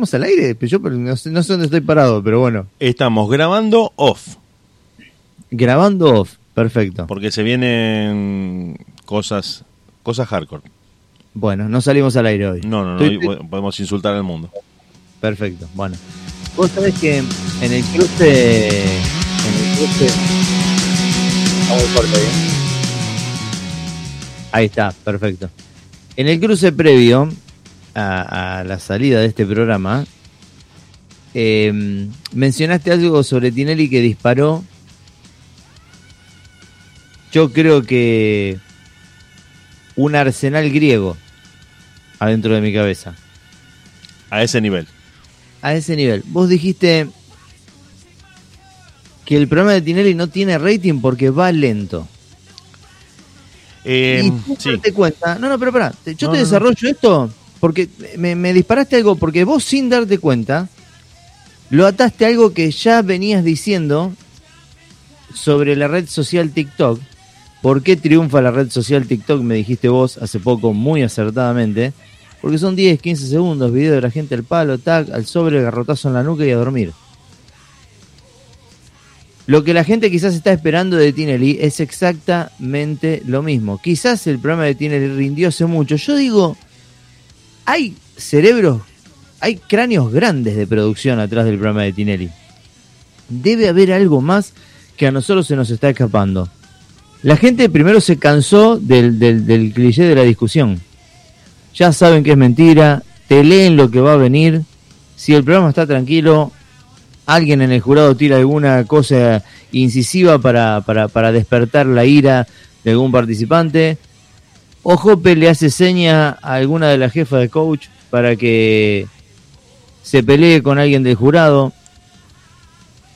¿Estamos al aire? Yo no sé, no sé dónde estoy parado, pero bueno. Estamos grabando off. Grabando off, perfecto. Porque se vienen cosas, cosas hardcore. Bueno, no salimos al aire hoy. No, no, no, hoy podemos insultar al mundo. Perfecto, bueno. Vos sabés que en el cruce. En el cruce. Vamos corto ahí. Ahí está, perfecto. En el cruce previo a, la salida de este programa, eh, mencionaste algo sobre Tinelli que disparó. Yo creo que un arsenal griego adentro de mi cabeza. A ese nivel. A ese nivel. Vos dijiste que el programa de Tinelli no tiene rating porque va lento. Eh, y tú te cuenta, no, no, pero pará, yo te desarrollo esto porque me, disparaste algo, porque vos sin darte cuenta, lo ataste a algo que ya venías diciendo sobre la red social TikTok. ¿Por qué triunfa la red social TikTok? Me dijiste vos hace poco muy acertadamente. Porque son 10, 15 segundos, video de la gente al palo, tag, al sobre, garrotazo en la nuca y a dormir. Lo que la gente quizás está esperando de Tinelli es exactamente lo mismo. Quizás el programa de Tinelli rindió hace mucho. Yo digo, hay cerebros, hay cráneos grandes de producción atrás del programa de Tinelli. Debe haber algo más que a nosotros se nos está escapando. La gente primero se cansó del, del, cliché de la discusión. Ya saben que es mentira, te leen lo que va a venir. Si el programa está tranquilo, alguien en el jurado tira alguna cosa incisiva para, para, para despertar la ira de algún participante o Jope le hace seña a alguna de las jefas de coach para que se pelee con alguien del jurado.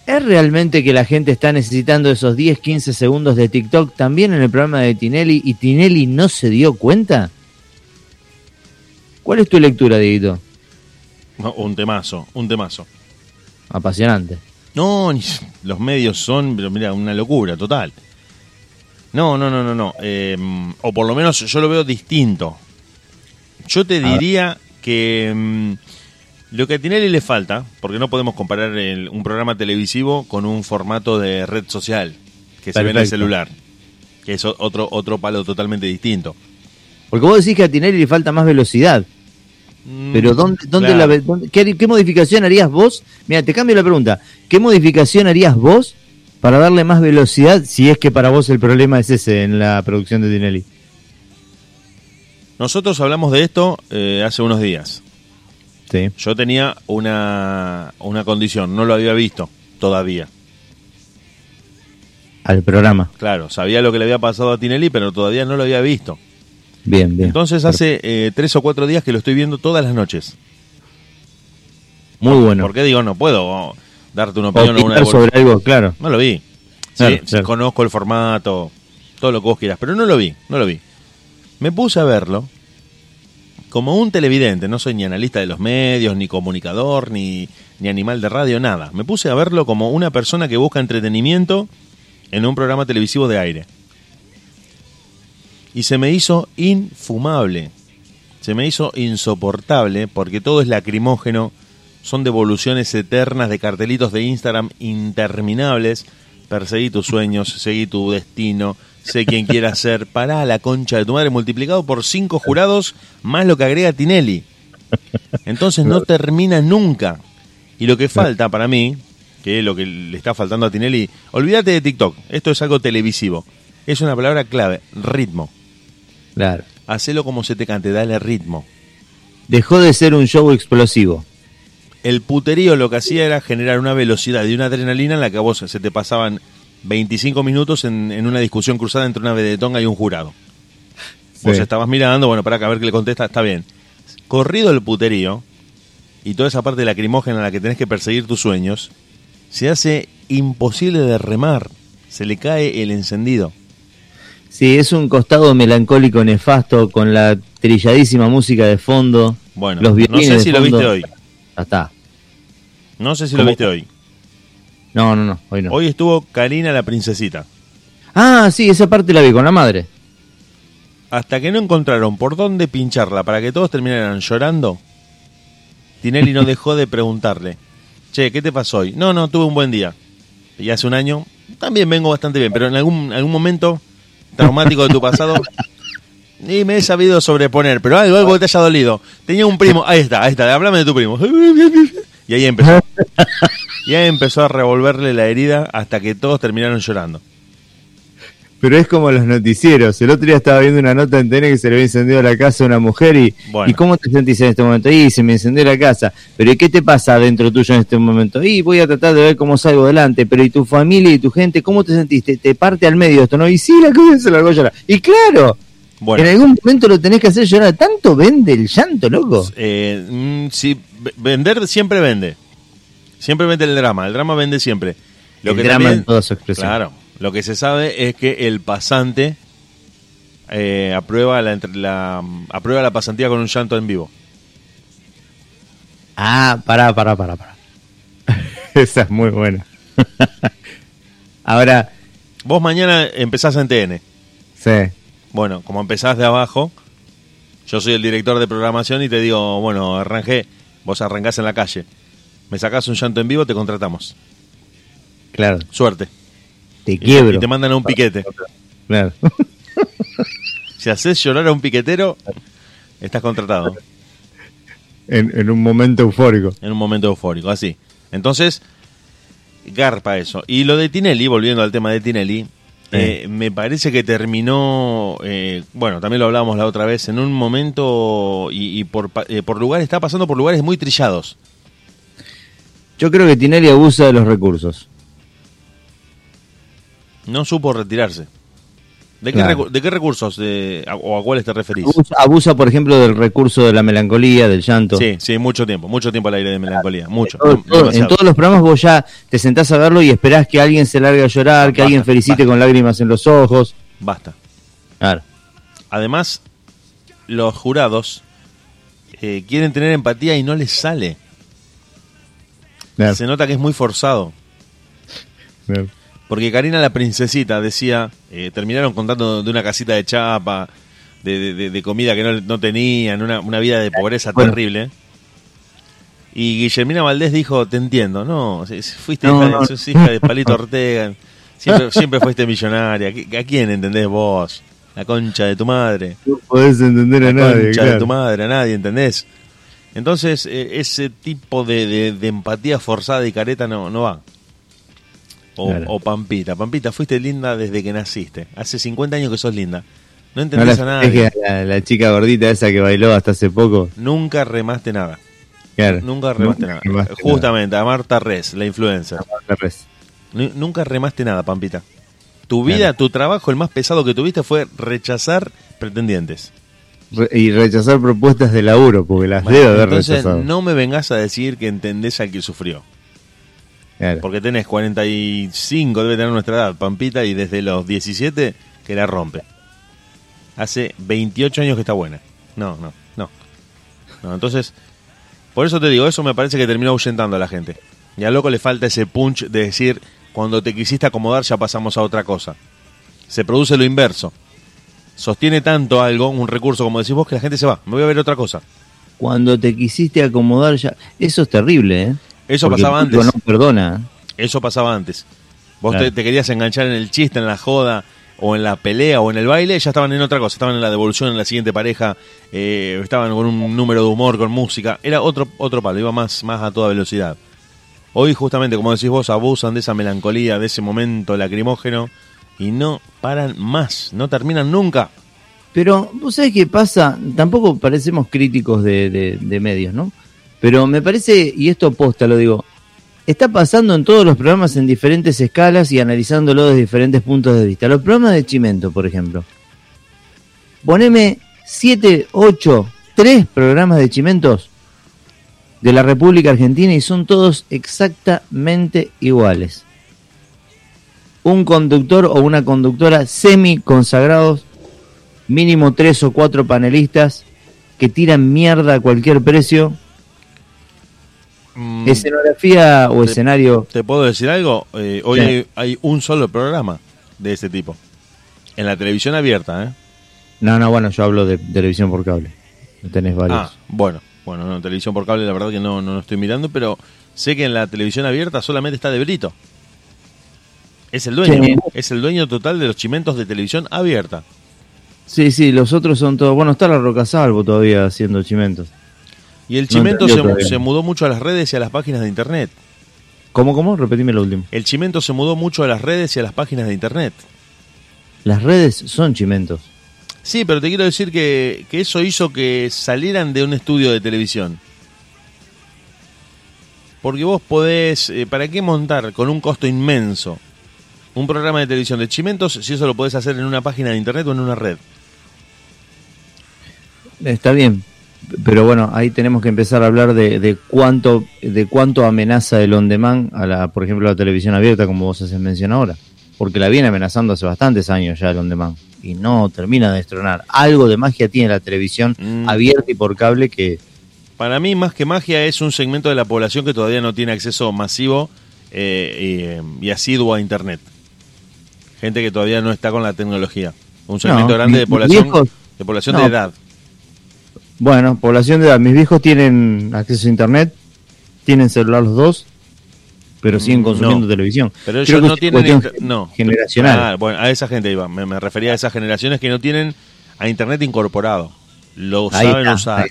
¿Es realmente que la gente está necesitando esos 10, 15 segundos de TikTok también en el programa de Tinelli y Tinelli no se dio cuenta? ¿Cuál es tu lectura, Dieguito? un temazo, un temazo. Apasionante. No, los medios son, pero mira, una locura total. No, no, no, no, no. Eh, o por lo menos yo lo veo distinto. Yo te diría que mm, lo que a Tinelli le falta, porque no podemos comparar un programa televisivo con un formato de red social que se ve en el celular, que es otro, otro palo totalmente distinto. Porque vos decís que a Tinelli le falta más velocidad. Mm, Pero ¿dónde, dónde la, qué, qué, modificación harías vos? Mira, te cambio la pregunta. ¿Qué modificación harías vos para darle más velocidad, si es que para vos el problema es ese en la producción de Tinelli. Nosotros hablamos de esto eh, hace unos días. Sí. Yo tenía una, una condición, no lo había visto todavía. Al programa. Claro, sabía lo que le había pasado a Tinelli, pero todavía no lo había visto. Bien, bien. Entonces hace eh, tres o cuatro días que lo estoy viendo todas las noches. Muy bueno. ¿Por qué digo no puedo? Darte una opinión o una sobre algo, claro. No lo vi. Sí, conozco el formato, todo lo que vos quieras, pero no lo vi, no lo vi. Me puse a verlo como un televidente, no soy ni analista de los medios, ni comunicador, ni, ni animal de radio, nada. Me puse a verlo como una persona que busca entretenimiento en un programa televisivo de aire. Y se me hizo infumable, se me hizo insoportable porque todo es lacrimógeno, son devoluciones eternas de cartelitos de Instagram interminables. Perseguí tus sueños, seguí tu destino, sé quién quieras ser. Pará la concha de tu madre multiplicado por cinco jurados más lo que agrega Tinelli. Entonces no termina nunca. Y lo que falta para mí, que es lo que le está faltando a Tinelli, olvídate de TikTok, esto es algo televisivo. Es una palabra clave, ritmo. Claro. Hacelo como se te cante, dale ritmo. Dejó de ser un show explosivo el puterío lo que hacía era generar una velocidad y una adrenalina en la que a vos se te pasaban 25 minutos en, una discusión cruzada entre una vedetonga y un jurado. Vos estabas mirando, bueno, para que a ver qué le contesta, está bien. Corrido el puterío y toda esa parte lacrimógena en la que tenés que perseguir tus sueños, se hace imposible de remar, se le cae el encendido. Sí, es un costado melancólico nefasto con la trilladísima música de fondo. Bueno, los no sé si lo viste hoy. Ya está. No sé si lo viste hoy. No, no, no, hoy no. Hoy estuvo Karina la princesita. Ah, sí, esa parte la vi con la madre. Hasta que no encontraron por dónde pincharla para que todos terminaran llorando, Tinelli no dejó de preguntarle, che, ¿qué te pasó hoy? No, no, tuve un buen día. Y hace un año también vengo bastante bien, pero en algún, algún momento traumático de tu pasado y me he sabido sobreponer, pero algo, algo que te haya dolido. Tenía un primo, ahí está, ahí está, háblame de tu primo. Y ahí empezó. Y ahí empezó a revolverle la herida hasta que todos terminaron llorando. Pero es como los noticieros. El otro día estaba viendo una nota en TN que se le había encendido la casa a una mujer y, Bueno. ¿y cómo te sentís en este momento? Y se me encendió la casa. Pero ¿y qué te pasa dentro tuyo en este momento? Y voy a tratar de ver cómo salgo adelante. Pero ¿y tu familia y tu gente? ¿Cómo te sentiste? Te parte al medio esto, ¿no? Y sí, la cosa se largó a llorar. Y claro, Bueno, en algún momento lo tenés que hacer llorar. ¿Tanto vende el llanto, loco? eh, mm, sí, vender siempre vende. Siempre vende el drama. El drama vende siempre. Lo el que drama también- en toda su expresión. Claro, lo que se sabe es que el pasante eh, aprueba, la, la- aprueba la pasantía con un llanto en vivo. Ah, pará, pará, pará, pará. Esa es muy buena. Ahora, Vos mañana empezás en TN. sí. Bueno, como empezás de abajo, yo soy el director de programación y te digo, bueno, arranqué, vos arrancás en la calle. Me sacás un llanto en vivo, te contratamos. Claro, Suerte. te quiebro. Y te mandan a un piquete. Claro. Si haces llorar a un piquetero, estás contratado. en, en un momento eufórico. en un momento eufórico, así. Entonces, garpa eso. Y lo de Tinelli, volviendo al tema de Tinelli, eh, me parece que terminó, eh, bueno, también lo hablábamos la otra vez, en un momento y, y por, eh, por lugares, está pasando por lugares muy trillados. Yo creo que Tinelli abusa de los recursos. No supo retirarse. ¿De qué, Claro. de qué recursos eh, a- o a cuáles te referís? Abusa, abusa, por ejemplo, del recurso de la melancolía, del llanto. Sí, sí, mucho tiempo, mucho tiempo al aire de melancolía, mucho. Todo- dem- todo- en todos los programas vos ya te sentás a verlo y esperás que alguien se largue a llorar, que Basta, alguien felicite basta. con lágrimas en los ojos. Basta. Claro. Además, los jurados eh, quieren tener empatía y no les sale. Claro, Se nota que es muy forzado. claro. Porque Karina la princesita decía, eh, terminaron contando de una casita de chapa, de, de- de- comida que no, no tenían, una, una vida de pobreza Bueno. terrible. Y Guillermina Valdés dijo, te entiendo, no, fuiste No, hija, no. de, sos hija de Palito Ortega, siempre, siempre fuiste millonaria, ¿Qui- ¿a quién entendés vos? La concha de tu madre. No podés entender a la nadie. concha de tu madre, a nadie, ¿entendés? Entonces, eh, ese tipo de, de- de empatía forzada y careta no, no va. O, Claro. o Pampita. Pampita, fuiste linda desde que naciste. Hace 50 años que sos linda. No No entendés a nadie. es que la, la chica gordita esa que bailó hasta hace poco. Nunca remaste nada. Claro. Nunca remaste nada. remaste Justamente, a Marta Res, la influencer. nada. Res. Nu- Nunca remaste nada, Pampita. Tu vida, tu trabajo, el más pesado que tuviste fue rechazar pretendientes. Re- y rechazar propuestas de laburo, porque las Bueno, debe haber entonces, rechazado. no me vengas a decir que entendés al que sufrió. Claro. Porque tenés 45, debe tener nuestra edad, Pampita, y desde los 17 que la rompe. Hace 28 años que está buena. No, no, no. No, entonces, por eso te digo, eso me parece que terminó ahuyentando a la gente. Y al loco le falta ese punch de decir, cuando te quisiste acomodar ya pasamos a otra cosa. Se produce lo inverso. Sostiene tanto algo, un recurso, como decís vos, que la gente se va. Me voy a ver otra cosa. Cuando te quisiste acomodar ya... Eso es terrible, ¿eh? Eso Porque pasaba antes. No perdona. Eso pasaba antes. Vos Claro. te, te querías enganchar en el chiste, en la joda, o en la pelea, o en el baile, ya estaban en otra cosa. Estaban en la devolución, en la siguiente pareja, eh, estaban con un número de humor, con música. Era otro, otro palo, iba más, más a toda velocidad. Hoy, justamente, como decís vos, abusan de esa melancolía, de ese momento lacrimógeno, y no paran más, no terminan nunca. Pero, ¿vos sabés qué pasa? Tampoco parecemos críticos de, de- de medios, ¿no? Pero me parece, y esto posta lo digo, está pasando en todos los programas en diferentes escalas y analizándolo desde diferentes puntos de vista. Los programas de Chimento, por ejemplo. Poneme 7, 8, 3 programas de Chimentos de la República Argentina y son todos exactamente iguales. Un conductor o una conductora semi consagrados mínimo tres o cuatro panelistas que tiran mierda a cualquier precio. Mm, Escenografía o Te- escenario. ¿Te puedo decir algo? Eh, hoy Sí. hay, hay un solo programa de ese tipo. En la televisión abierta, ¿eh? No, no, bueno, yo hablo de televisión por cable. No tenés varios. Ah, bueno. Bueno, no, televisión por cable la verdad que no, no lo estoy mirando, pero sé que en la televisión abierta solamente está de Brito. Es el dueño, Sí. es el dueño total de los chimentos de televisión abierta. Sí, sí, los otros son todos. Bueno, está la Roca Salvo todavía haciendo chimentos. Y el chimento se mudó mucho a las redes y a las páginas de internet. ¿Cómo, cómo? Repetime lo último. El chimento se mudó mucho a las redes y a las páginas de internet. Las redes son chimentos. Sí, pero te quiero decir que, que eso hizo que salieran de un estudio de televisión. Porque vos podés, eh, ¿para qué montar con un costo inmenso un programa de televisión de chimentos si eso lo podés hacer en una página de internet o en una red? Está bien, pero bueno, ahí tenemos que empezar a hablar de, de cuánto de cuánto amenaza el on demand a la, por ejemplo, la televisión abierta, como vos haces mención ahora, porque la viene amenazando hace bastantes años ya el on demand y no termina de destronar. Algo de magia tiene la televisión Mm. abierta y por cable que Para mí, más que magia, es un segmento de la población que todavía no tiene acceso masivo eh, y, y asiduo a internet. Gente que todavía no está con la tecnología. Un segmento No, grande de población, viejos- de población no. de edad. Bueno, población de edad, mis viejos tienen acceso a internet, tienen celular los dos, pero siguen Mm, consumiendo no. televisión. Pero ellos no tienen no. generacional. Ah, bueno, a esa gente iba. Me, me refería a esas generaciones que no tienen a internet incorporado. Lo Ahí saben está, usar,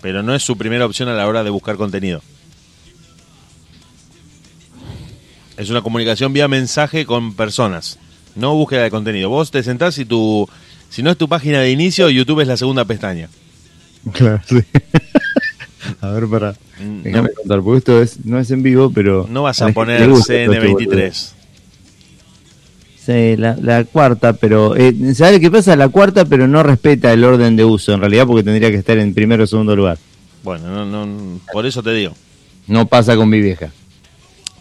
pero no es su primera opción a la hora de buscar contenido. Es una comunicación vía mensaje con personas, no búsqueda de contenido. Vos te sentás y tu si no es tu página de inicio, YouTube es la segunda pestaña. Claro, sí. a ver, para. Mm, Déjame No, contar, porque esto es, no es en vivo, pero. no vas a poner le gusta todo este boludo. CN23. Sí, la, la cuarta, pero. Eh, ¿Sabes qué pasa? La cuarta, pero no respeta el orden de uso, en realidad, porque tendría que estar en primero o segundo lugar. Bueno, no, no, por eso te digo. No pasa con mi vieja.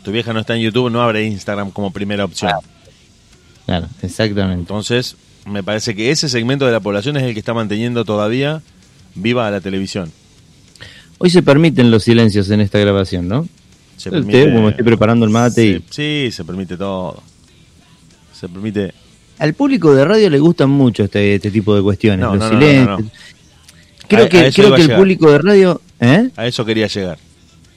Tu vieja no está en YouTube, no abre Instagram como primera opción. Claro, exactamente. Entonces, me parece que ese segmento de la población es el que está manteniendo todavía viva la televisión. Hoy se permiten los silencios en esta grabación, ¿no? Se El té, como estoy preparando el mate y- Sí, se permite todo. Se permite... Al público de radio le gustan mucho este, este tipo de cuestiones, No, los no, silencios. no. Creo A- que, creo que el público de radio. ¿Eh? A eso quería llegar.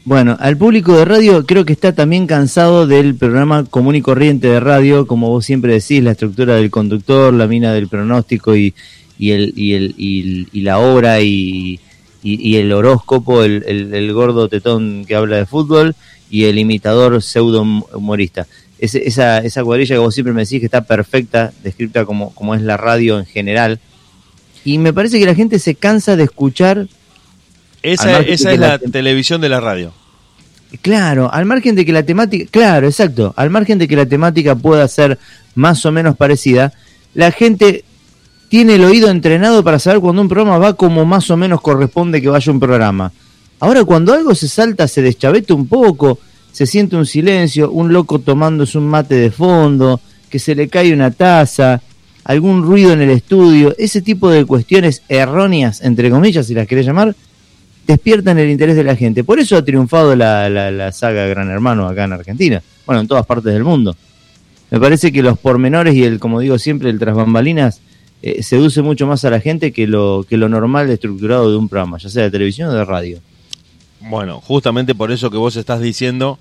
Bueno, al público de radio creo que está también cansado del programa común y corriente de radio, como vos siempre decís, la estructura del conductor, la mina del pronóstico y, y, el, y, el, y, y la hora y, el horóscopo, el, el- el gordo tetón que habla de fútbol y el imitador pseudo humorista. Esa, esa cuadrilla que vos siempre me decís que está perfecta, descrita como, como es la radio en general. Y me parece que la gente se cansa de escuchar Esa, esa es la- televisión de la radio. Claro, al margen de que la temática, claro, exacto, al margen de que la temática pueda ser más o menos parecida, la gente tiene el oído entrenado para saber cuando un programa va como más o menos corresponde que vaya un programa. Ahora, cuando algo se salta, se deschaveta un poco, se siente un silencio, un loco tomándose un mate de fondo, que se le cae una taza, algún ruido en el estudio, ese tipo de cuestiones erróneas, entre comillas, si las querés llamar, despiertan el interés de la gente. Por eso ha triunfado la, la, la saga Gran Hermano acá en Argentina, bueno, en todas partes del mundo. Me parece que los pormenores y el, como digo siempre, el tras bambalinas eh, seduce mucho más a la gente que lo, que lo normal estructurado de un programa, ya sea de televisión o de radio. Bueno, justamente por eso que vos estás diciendo,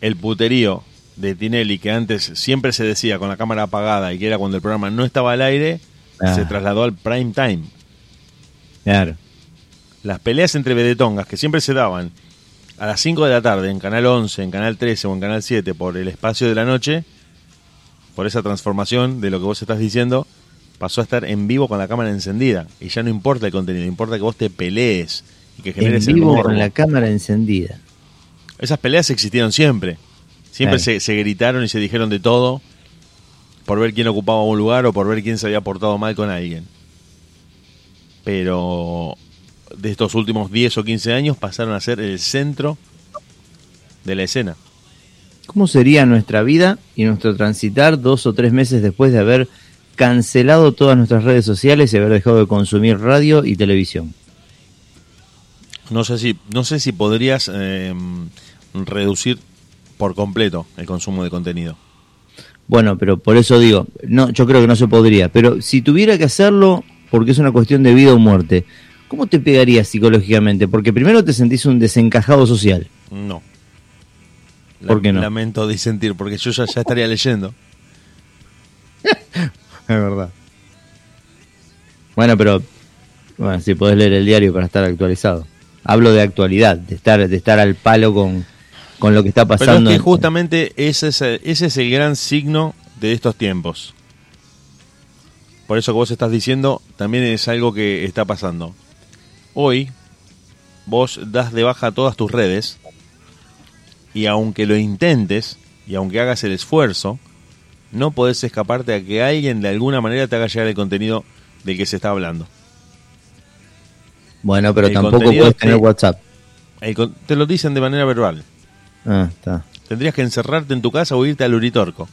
el puterío de Tinelli, que antes siempre se decía con la cámara apagada y que era cuando el programa no estaba al aire, Ah. se trasladó al prime time. Claro. Las peleas entre vedetongas que siempre se daban a las 5 de la tarde en Canal 11, en Canal 13 o en Canal 7 por el espacio de la noche, por esa transformación de lo que vos estás diciendo, pasó a estar en vivo con la cámara encendida. Y ya no importa el contenido, importa que vos te pelees y que En generes el vivo morbo. con la cámara encendida. Esas peleas existieron siempre. Siempre se gritaron y se dijeron de todo por ver quién ocupaba un lugar o por ver quién se había portado mal con alguien. Pero de estos últimos 10 o 15 años pasaron a ser el centro de la escena. ¿Cómo sería nuestra vida y nuestro transitar dos o tres meses después de haber cancelado todas nuestras redes sociales y haber dejado de consumir radio y televisión? No sé si, no sé si podrías eh, reducir por completo el consumo de contenido. Bueno, pero por eso digo, no, yo creo que no se podría. Pero si tuviera que hacerlo, porque es una cuestión de vida o muerte, ¿cómo te pegaría psicológicamente? Porque primero te sentís un desencajado social. No. ¿Por qué no? Lamento disentir, porque yo ya, ya estaría leyendo. Es verdad. Bueno, pero bueno, si podés leer el diario para estar actualizado. Hablo de actualidad, de estar, de estar al palo con, con lo que está Pero pasando. es que en- justamente ese es, el- ese es el gran signo de estos tiempos. Por eso que vos estás diciendo, también es algo que está pasando. Hoy, vos das de baja todas tus redes y aunque lo intentes y aunque hagas el esfuerzo, no podés escaparte a que alguien de alguna manera te haga llegar el contenido del que se está hablando. Bueno, pero el tampoco puedes tener te- WhatsApp. El te lo dicen de manera verbal. Ah, está. Tendrías que encerrarte en tu casa o irte al Uritorco.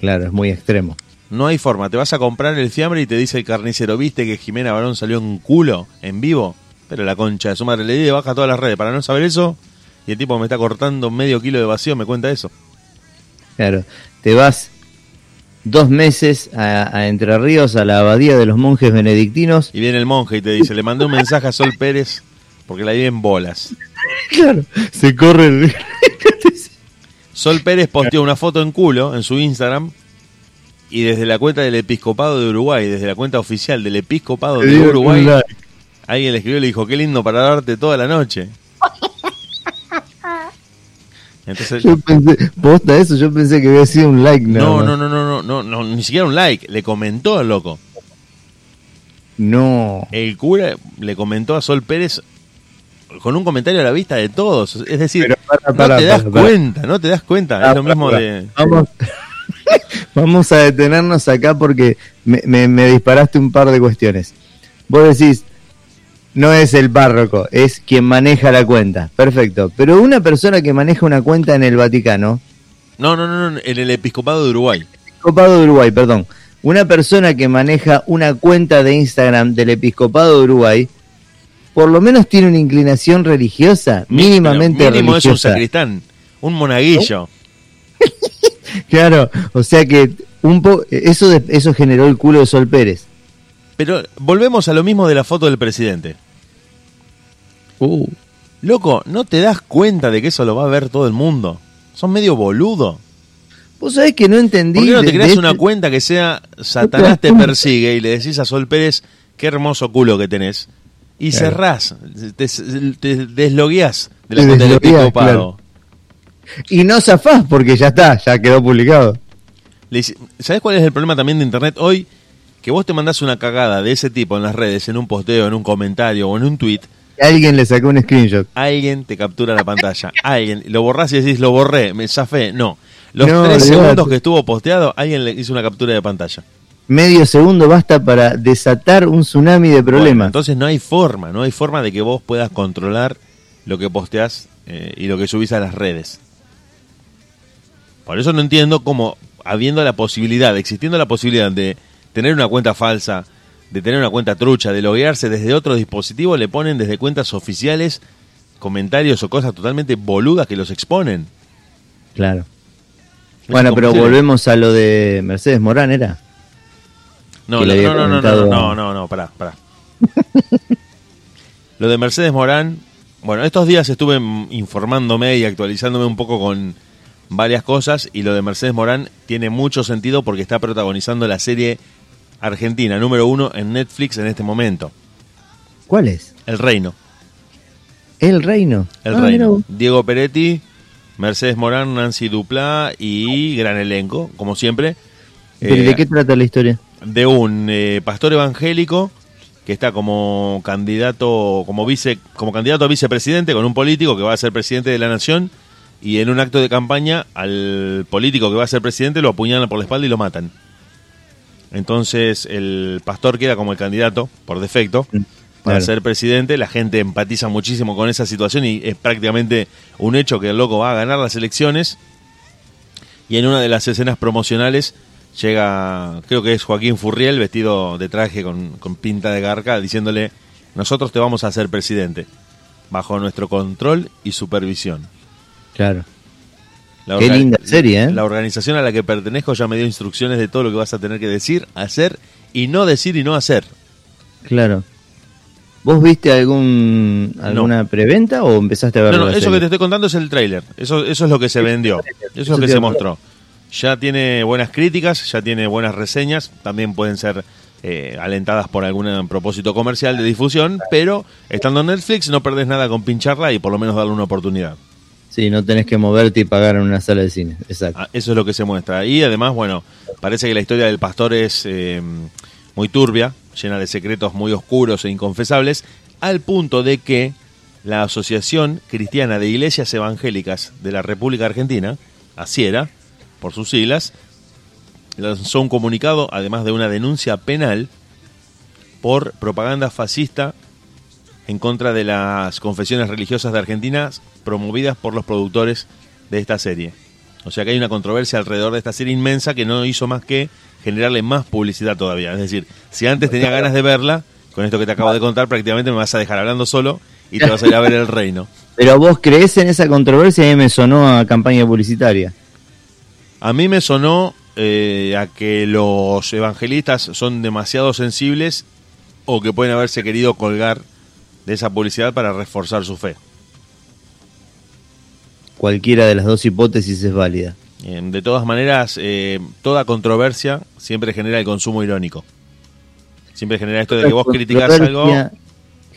Claro, es muy extremo. No hay forma. Te vas a comprar el fiambre y te dice el carnicero, ¿viste que Jimena Barón salió en culo en vivo? Pero la concha de su madre le di baja todas las redes para no saber eso. Y el tipo me está cortando medio kilo de vacío, me cuenta eso. Claro, te vas dos meses a, a Entre Ríos, a la abadía de los monjes benedictinos. Y viene el monje y te dice, le mandé un mensaje a Sol Pérez porque la vi en bolas. Claro, se corre el... Sol Pérez posteó una foto en culo en su Instagram y desde la cuenta del Episcopado de Uruguay, desde la cuenta oficial del Episcopado de Uruguay, alguien le escribió y le dijo, qué lindo para darte toda la noche. Entonces, Yo pensé, posta eso, yo pensé que había sido un like. nada no, no, no, no, no, no, no, ni siquiera un like, le comentó al loco. No. El cura le comentó a Sol Pérez con un comentario a la vista de todos. Es decir, Pero para, no para, te das para, cuenta, no te das cuenta. Es lo mismo de... Vamos, vamos a detenernos acá porque me, me- me disparaste un par de cuestiones. Vos decís, no es el párroco, es quien maneja la cuenta. Perfecto. Pero una persona que maneja una cuenta en el Vaticano, No, no, no, no, en el Episcopado de Uruguay. Episcopado de Uruguay, perdón. Una persona que maneja una cuenta de Instagram del Episcopado de Uruguay, por lo menos tiene una inclinación religiosa, mínimamente Pero mínimo es un religiosa. sacristán, un monaguillo. Claro, o sea que un po eso de- eso generó el culo de Sol Pérez. Pero volvemos a lo mismo de la foto del presidente. Uh. Loco, ¿no te das cuenta de que eso lo va a ver todo el mundo? Son medio boludo. Vos sabés que no entendí. ¿Por qué no de- te creas de una este- cuenta que sea Satanás te persigue y le decís a Sol Pérez qué hermoso culo que tenés? Y Claro. cerrás, te, te deslogueás de la cuenta del deslogueás, episcopado. Y no zafás porque ya está, ya quedó publicado. ¿Sabés cuál es el problema también de Internet hoy? Que vos te mandás una cagada de ese tipo en las redes, en un posteo, en un comentario o en un tweet, Alguien le sacó un screenshot. alguien te captura la pantalla. alguien, lo borrás y decís, lo borré, me zafé. No. Los No, tres segundos que estuvo posteado, alguien le hizo una captura de pantalla. Medio segundo basta para desatar un tsunami de Bueno, problemas. entonces no hay forma, no hay forma de que vos puedas controlar lo que posteás eh, y lo que subís a las redes. Por eso no entiendo cómo, habiendo la posibilidad, existiendo la posibilidad de tener una cuenta falsa, de tener una cuenta trucha, de loguearse desde otro dispositivo, le ponen desde cuentas oficiales comentarios o cosas totalmente boludas que los exponen. Claro. Bueno, pero volvemos a lo de Mercedes Morán, ¿era? No, no, no, no, no, no, no, no, no, pará, pará. Lo de Mercedes Morán, bueno, estos días estuve informándome y actualizándome un poco con varias cosas y lo de Mercedes Morán tiene mucho sentido porque está protagonizando la serie argentina número uno en Netflix en este momento, ¿Cuál es? El Reino. El Reino. El Ah, Reino. Diego Peretti, Mercedes Morán, Nancy Duplá y gran elenco, como siempre. ¿Pero Eh, ¿De qué trata la historia? de un eh, pastor evangélico que está como candidato como vice como candidato a vicepresidente con un político que va a ser presidente de la nación y en un acto de campaña al político que va a ser presidente lo apuñalan por la espalda y lo matan. Entonces el pastor queda como el candidato por defecto para ser presidente, la gente empatiza muchísimo con esa situación y es prácticamente un hecho que el loco va a ganar las elecciones. Y en una de las escenas promocionales llega, creo que es Joaquín Furriel, vestido de traje con, con pinta de garca, diciéndole, nosotros te vamos a hacer presidente, bajo nuestro control y supervisión. Claro. La Qué linda serie, ¿eh? La organización a la que pertenezco ya me dio instrucciones de todo lo que vas a tener que decir, hacer y no decir y no hacer. Claro. ¿Vos viste algún alguna preventa o empezaste a ver No, no, eso que te estoy contando es el tráiler. Eso, eso es lo que se vendió. Eso es lo que se mostró. Ya tiene buenas críticas, ya tiene buenas reseñas. También pueden ser eh, alentadas por algún propósito comercial de difusión. Pero estando en Netflix no perdés nada con pincharla y por lo menos darle una oportunidad. Sí, no tenés que moverte y pagar en una sala de cine. Exacto. Ah, eso es lo que se muestra. Y además, bueno, parece que la historia del pastor es eh, muy turbia llena de secretos muy oscuros e inconfesables, al punto de que la Asociación Cristiana de Iglesias Evangélicas de la República Argentina, ASIERA, por sus siglas, lanzó un comunicado, además de una denuncia penal, por propaganda fascista en contra de las confesiones religiosas de Argentina promovidas por los productores de esta serie. O sea que hay una controversia alrededor de esta serie inmensa que no hizo más que generarle más publicidad todavía. Es decir, si antes tenía ganas de verla, con esto que te acabo de contar, prácticamente me vas a dejar hablando solo y te vas a ir a ver el reino. Pero vos crees en esa controversia y me sonó a campaña publicitaria. A mí me sonó eh, a que los evangelistas son demasiado sensibles o que pueden haberse querido colgar de esa publicidad para reforzar su fe. Cualquiera de las dos hipótesis es válida. De todas maneras, eh, toda controversia siempre genera el consumo irónico. Siempre genera esto de que vos criticás algo.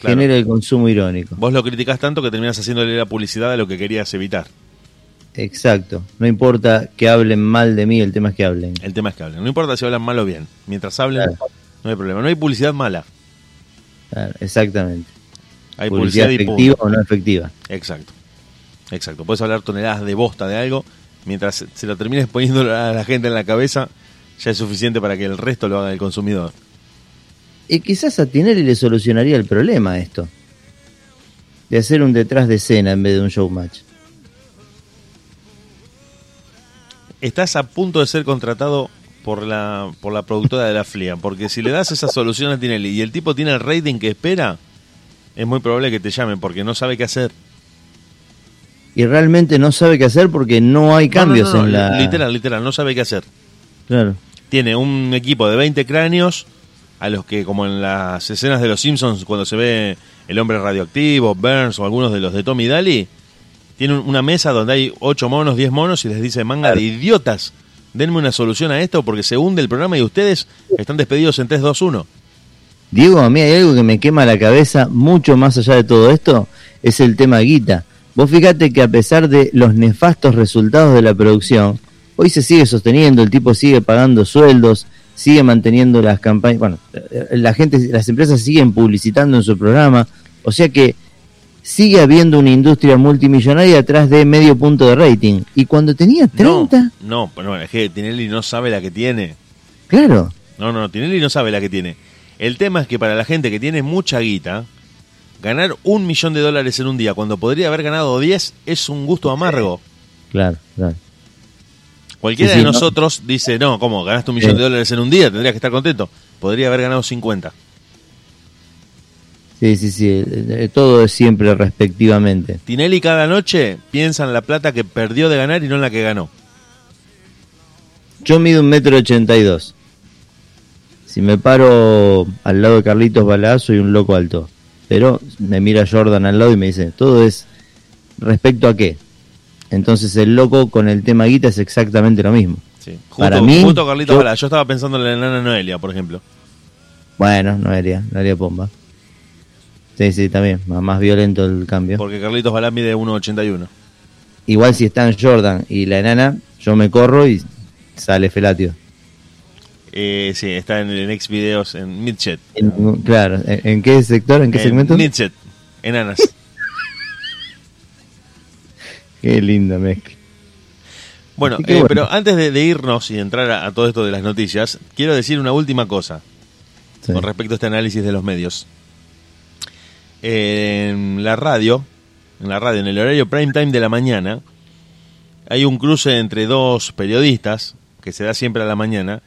Genera el consumo irónico. Vos lo criticás tanto que terminas haciéndole la publicidad de lo que querías evitar. Exacto. No importa que hablen mal de mí, el tema es que hablen. El tema es que hablen. No importa si hablan mal o bien. Mientras hablen, no hay problema. No hay publicidad mala. exactamente. Hay publicidad, efectiva o no efectiva. Exacto. Exacto. Puedes hablar toneladas de bosta de algo mientras se lo termines poniendo a la gente en la cabeza, ya es suficiente para que el resto lo haga el consumidor. Y quizás a Tinelli le solucionaría el problema esto. De hacer un detrás de escena en vez de un show match. Estás a punto de ser contratado por la, por la productora de la FLIA, porque si le das esa solución a Tinelli y el tipo tiene el rating que espera, es muy probable que te llamen porque no sabe qué hacer y realmente no sabe qué hacer porque no hay cambios en la... Literal, literal, no sabe qué hacer. Claro. Tiene un equipo de 20 cráneos a los que, como en las escenas de Los Simpsons, cuando se ve el hombre radioactivo, Burns o algunos de los de Tommy Daly, tiene una mesa donde hay 8 monos, 10 monos y les dice, manga de idiotas, denme una solución a esto porque se hunde el programa y ustedes están despedidos en 3, 2, 1. Diego, a mí hay algo que me quema la cabeza mucho más allá de todo esto, es el tema guita Vos fíjate que a pesar de los nefastos resultados de la producción, hoy se sigue sosteniendo, el tipo sigue pagando sueldos, sigue manteniendo las campañas, bueno, la gente, las empresas siguen publicitando en su programa, o sea que sigue habiendo una industria multimillonaria atrás de medio punto de rating. Y cuando tenía 30... No, no, no es que Tinelli no sabe la que tiene. Claro. No, no, Tinelli no sabe la que tiene. El tema es que para la gente que tiene mucha guita, ganar un millón de dólares en un día cuando podría haber ganado 10 es un gusto amargo. Claro, claro. Cualquiera de nosotros dice, no, ¿cómo? Ganaste un millón de dólares en un día, tendrías que estar contento. Podría haber ganado 50. Sí, sí, sí, eh, eh, todo es siempre respectivamente. Tinelli cada noche piensa en la plata que perdió de ganar y no en la que ganó. Yo mido un metro ochenta y dos. Si me paro al lado de Carlitos Balá, soy un loco alto. Pero me mira Jordan al lado y me dice, todo es respecto a qué. Entonces el loco con el tema guita es exactamente lo mismo. Sí. Para mí, justo Carlitos yo, yo estaba pensando en la enana Noelia, por ejemplo. Bueno, Noelia, Noelia Pomba. Sí, sí, también, más violento el cambio. Porque Carlitos Balá mide 1,81. Igual si están Jordan y la enana, yo me corro y sale Felatio. Eh, sí, está en el next videos en Midchet. claro, ¿En, qué sector? ¿En qué segmento? Midchet, enanas. qué linda mezcla. Bueno, eh, pero antes de, irnos y entrar a, todo esto de las noticias, quiero decir una última cosa con respecto a este análisis de los medios. En la radio, en la radio, en el horario prime time de la mañana, hay un cruce entre dos periodistas que se da siempre a la mañana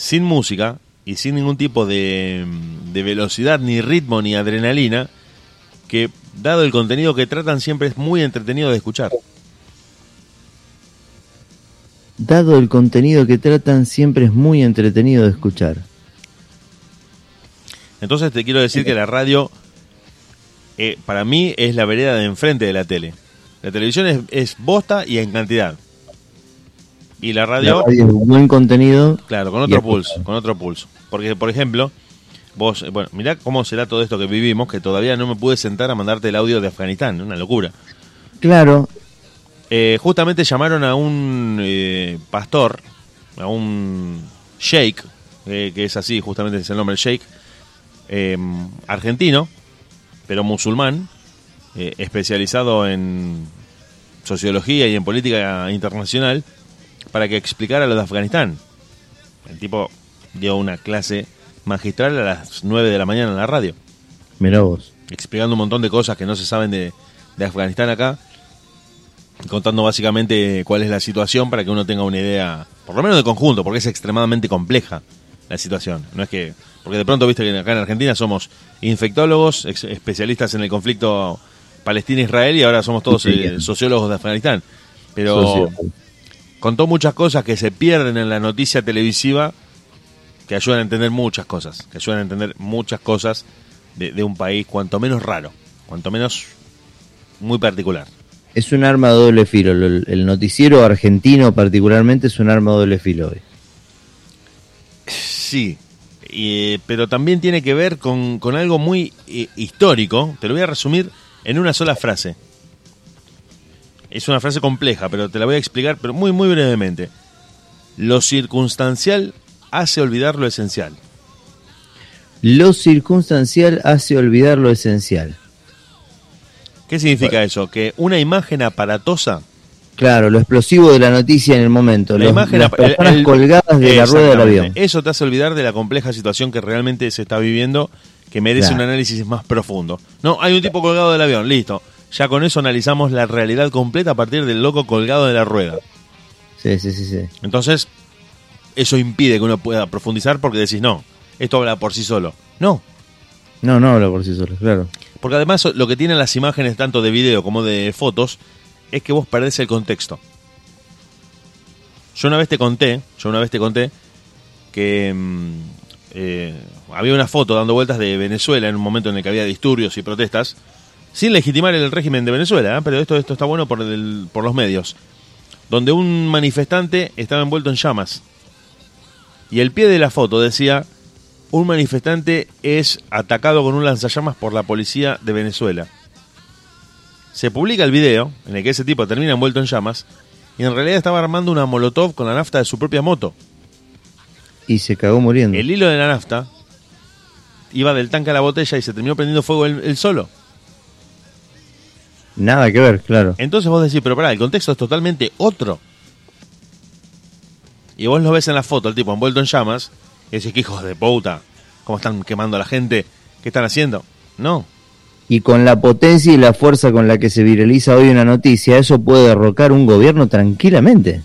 sin música y sin ningún tipo de, velocidad, ni ritmo, ni adrenalina, que dado el contenido que tratan siempre es muy entretenido de escuchar. Dado el contenido que tratan siempre es muy entretenido de escuchar. Entonces te quiero decir que la radio eh, para mí es la vereda de enfrente de la tele. La televisión es, es bosta y en cantidad. Y la radio, La radio es buen contenido. claro, con otro pulso, con otro pulso. Porque, por ejemplo, vos, eh, bueno, mirá cómo será todo esto que vivimos, que todavía no me pude sentar a mandarte el audio de Afganistán, una locura. Claro, Eh, justamente llamaron a un eh, pastor, a un sheikh, eh, que es así, justamente es el nombre, el sheikh, eh, argentino, pero musulmán, eh, especializado en sociología y en política internacional, para que explicara lo de Afganistán. El tipo dio una clase magistral a las 9 de la mañana en la radio mirá vos. explicando un montón de cosas que no se saben de, de Afganistán acá, contando básicamente cuál es la situación para que uno tenga una idea, por lo menos de conjunto, porque es extremadamente compleja la situación. No es que, porque de pronto viste que acá en Argentina somos infectólogos, especialistas en el conflicto Palestina-Israel y ahora somos todos eh, sociólogos de Afganistán. Pero. Contó muchas cosas que se pierden en la noticia televisiva que ayudan a entender muchas cosas, que ayudan a entender muchas cosas de, de un país cuanto menos raro, cuanto menos muy particular. Es un arma de doble filo. El, el noticiero argentino particularmente es un arma de doble filo hoy. Sí, y, eh, pero también tiene que ver con, con algo muy eh, histórico. Te lo voy a resumir en una sola frase. Es una frase compleja, pero te la voy a explicar, pero muy, muy brevemente. Lo circunstancial hace olvidar lo esencial. Lo circunstancial hace olvidar lo esencial. ¿Qué significa eso? Que una imagen aparatosa Claro, lo explosivo de la noticia en el momento. La los- imagen las el- personas el- colgadas de la rueda del avión. Eso te hace olvidar de la compleja situación que realmente se está viviendo, que merece Claro. un análisis más profundo. No, hay un tipo colgado del avión, listo. Ya con eso analizamos la realidad completa a partir del loco colgado de la rueda. Sí, sí, sí, sí. Entonces, eso impide que uno pueda profundizar porque decís, no, esto habla por sí solo. No, No, no habla por sí solo, claro. porque además lo que tienen las imágenes tanto de video como de fotos es que vos perdés el contexto. Yo una vez te conté, yo una vez te conté que mm, eh, había una foto dando vueltas de Venezuela en un momento en el que había disturbios y protestas, sin legitimar el régimen de Venezuela, ¿eh? pero esto, esto está bueno por, el- por los medios, donde un manifestante estaba envuelto en llamas. Y el pie de la foto decía, un manifestante es atacado con un lanzallamas por la policía de Venezuela. Se publica el video en el que ese tipo termina envuelto en llamas y en realidad estaba armando una molotov con la nafta de su propia moto. Y se cagó muriendo. El hilo de la nafta iba del tanque a la botella y se terminó prendiendo fuego él, él solo. Nada que ver, claro. Entonces vos decís, pero pará, el contexto es totalmente otro. Y vos lo ves en la foto, el tipo envuelto en llamas, y decís, que hijos de puta, ¿cómo están quemando a la gente? ¿Qué están haciendo? No, Y con la potencia y la fuerza con la que se viraliza hoy una noticia, eso puede derrocar un gobierno tranquilamente.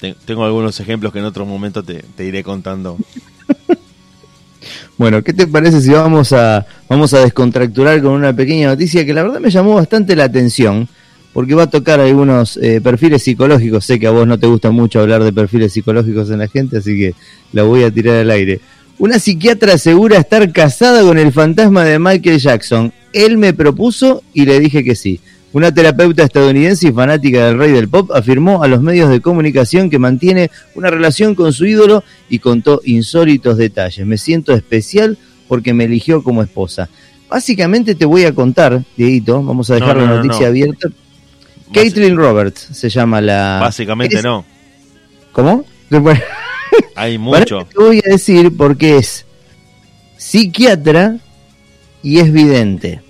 Te- tengo algunos ejemplos que en otro momento te, te iré contando. Bueno, ¿qué te parece si vamos a, vamos a descontracturar con una pequeña noticia que la verdad me llamó bastante la atención? Porque va a tocar algunos eh, perfiles psicológicos. Sé que a vos no te gusta mucho hablar de perfiles psicológicos en la gente, así que la voy a tirar al aire. Una psiquiatra asegura estar casada con el fantasma de Michael Jackson. Él me propuso y le dije que sí. Una terapeuta estadounidense y fanática del rey del pop afirmó a los medios de comunicación que mantiene una relación con su ídolo y contó insólitos detalles. Me siento especial porque me eligió como esposa. Básicamente te voy a contar, Dieguito, vamos a dejar No, no, la no, noticia no. abierta. Caitlin Roberts se llama la... Básicamente es- no, ¿Cómo? Hay mucho. Te voy a decir porque es psiquiatra y es vidente.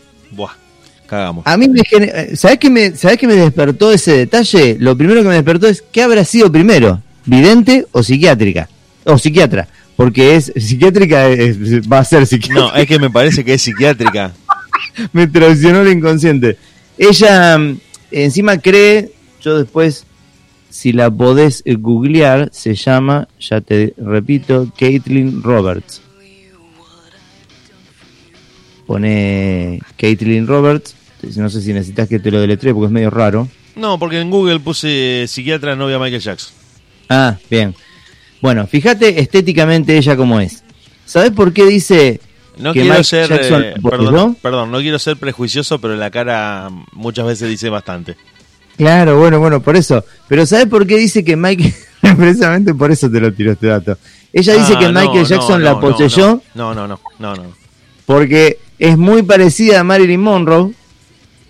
Cagamos. A mí me gener- ¿sabés qué me ¿sabés qué me despertó ese detalle? Lo primero que me despertó es ¿qué habrá sido primero? ¿Vidente o psiquiátrica? O psiquiatra, porque es psiquiátrica es- va a ser psiquiatra. No, es que me parece que es psiquiátrica. me traicionó el inconsciente. Ella mm, encima cree, yo después, si la podés eh, googlear, se llama, ya te repito, Caitlin Roberts. Pone Caitlin Roberts, no sé si necesitas que te lo deletree porque es medio raro. No, porque en Google puse psiquiatra novia Michael Jackson. Ah, bien. Bueno, fíjate estéticamente ella como es. ¿Sabes por qué dice No que quiero Mike ser, Jackson eh, perdón, perdón, no quiero ser prejuicioso, pero la cara muchas veces dice bastante. Claro, bueno, bueno, por eso. Pero ¿sabes por qué dice que Mike, precisamente por eso te lo tiró este dato? Ella dice Ah, que no, Michael Jackson no, la poseyó no, no, no, no. no. porque es muy parecida a Marilyn Monroe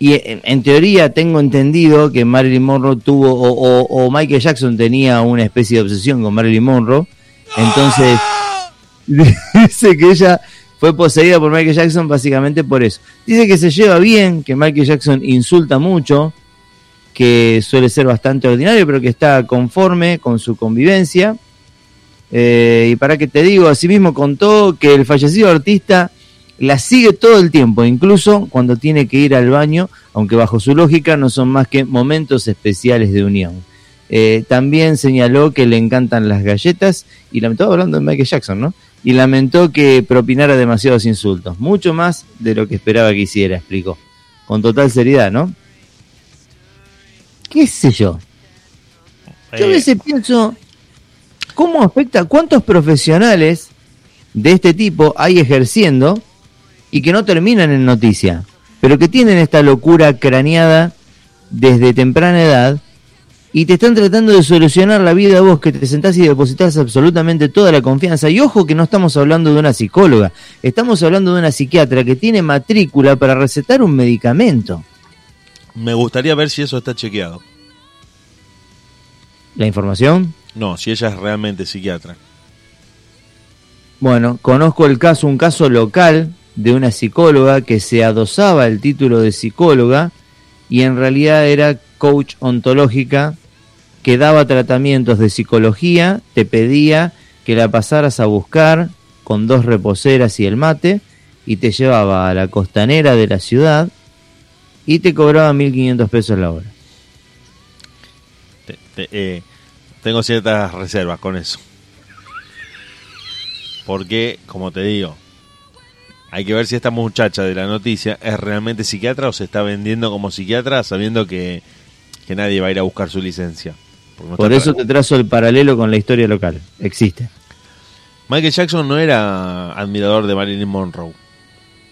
y en, en teoría tengo entendido que Marilyn Monroe tuvo o, o- o Michael Jackson tenía una especie de obsesión con Marilyn Monroe. Entonces dice que ella fue poseída por Michael Jackson básicamente por eso. Dice que se lleva bien que Michael Jackson insulta mucho que suele ser bastante ordinario pero que está conforme con su convivencia. Eh, y para que te digo, asimismo contó que el fallecido artista la sigue todo el tiempo, incluso cuando tiene que ir al baño, aunque bajo su lógica no son más que momentos especiales de unión. Eh, también señaló que le encantan las galletas y lamentó, hablando de Michael Jackson, ¿no? Y lamentó que propinara demasiados insultos, mucho más de lo que esperaba que hiciera, explicó. Con total seriedad, ¿no? ¿Qué sé yo? Yo a Eh, veces pienso, ¿cómo afecta? ¿Cuántos profesionales de este tipo hay ejerciendo y que no terminan en noticia? Pero que tienen esta locura craneada desde temprana edad y te están tratando de solucionar la vida a vos, que te sentás y depositas absolutamente toda la confianza. Y ojo que no estamos hablando de una psicóloga, estamos hablando de una psiquiatra que tiene matrícula para recetar un medicamento. me gustaría ver si eso está chequeado. La información, No, si ella es realmente psiquiatra. Bueno, conozco el caso, un caso local de una psicóloga que se adosaba el título de psicóloga y en realidad era coach ontológica que daba tratamientos de psicología, te pedía que la pasaras a buscar con dos reposeras y el mate y te llevaba a la costanera de la ciudad y te cobraba 1.500 pesos la hora. Te- te- eh, tengo ciertas reservas con eso. Porque, como te digo, hay que ver si esta muchacha de la noticia es realmente psiquiatra o se está vendiendo como psiquiatra sabiendo que, que nadie va a ir a buscar su licencia. No Por eso te trazo el paralelo con la historia local. Existe. Michael Jackson no era admirador de Marilyn Monroe.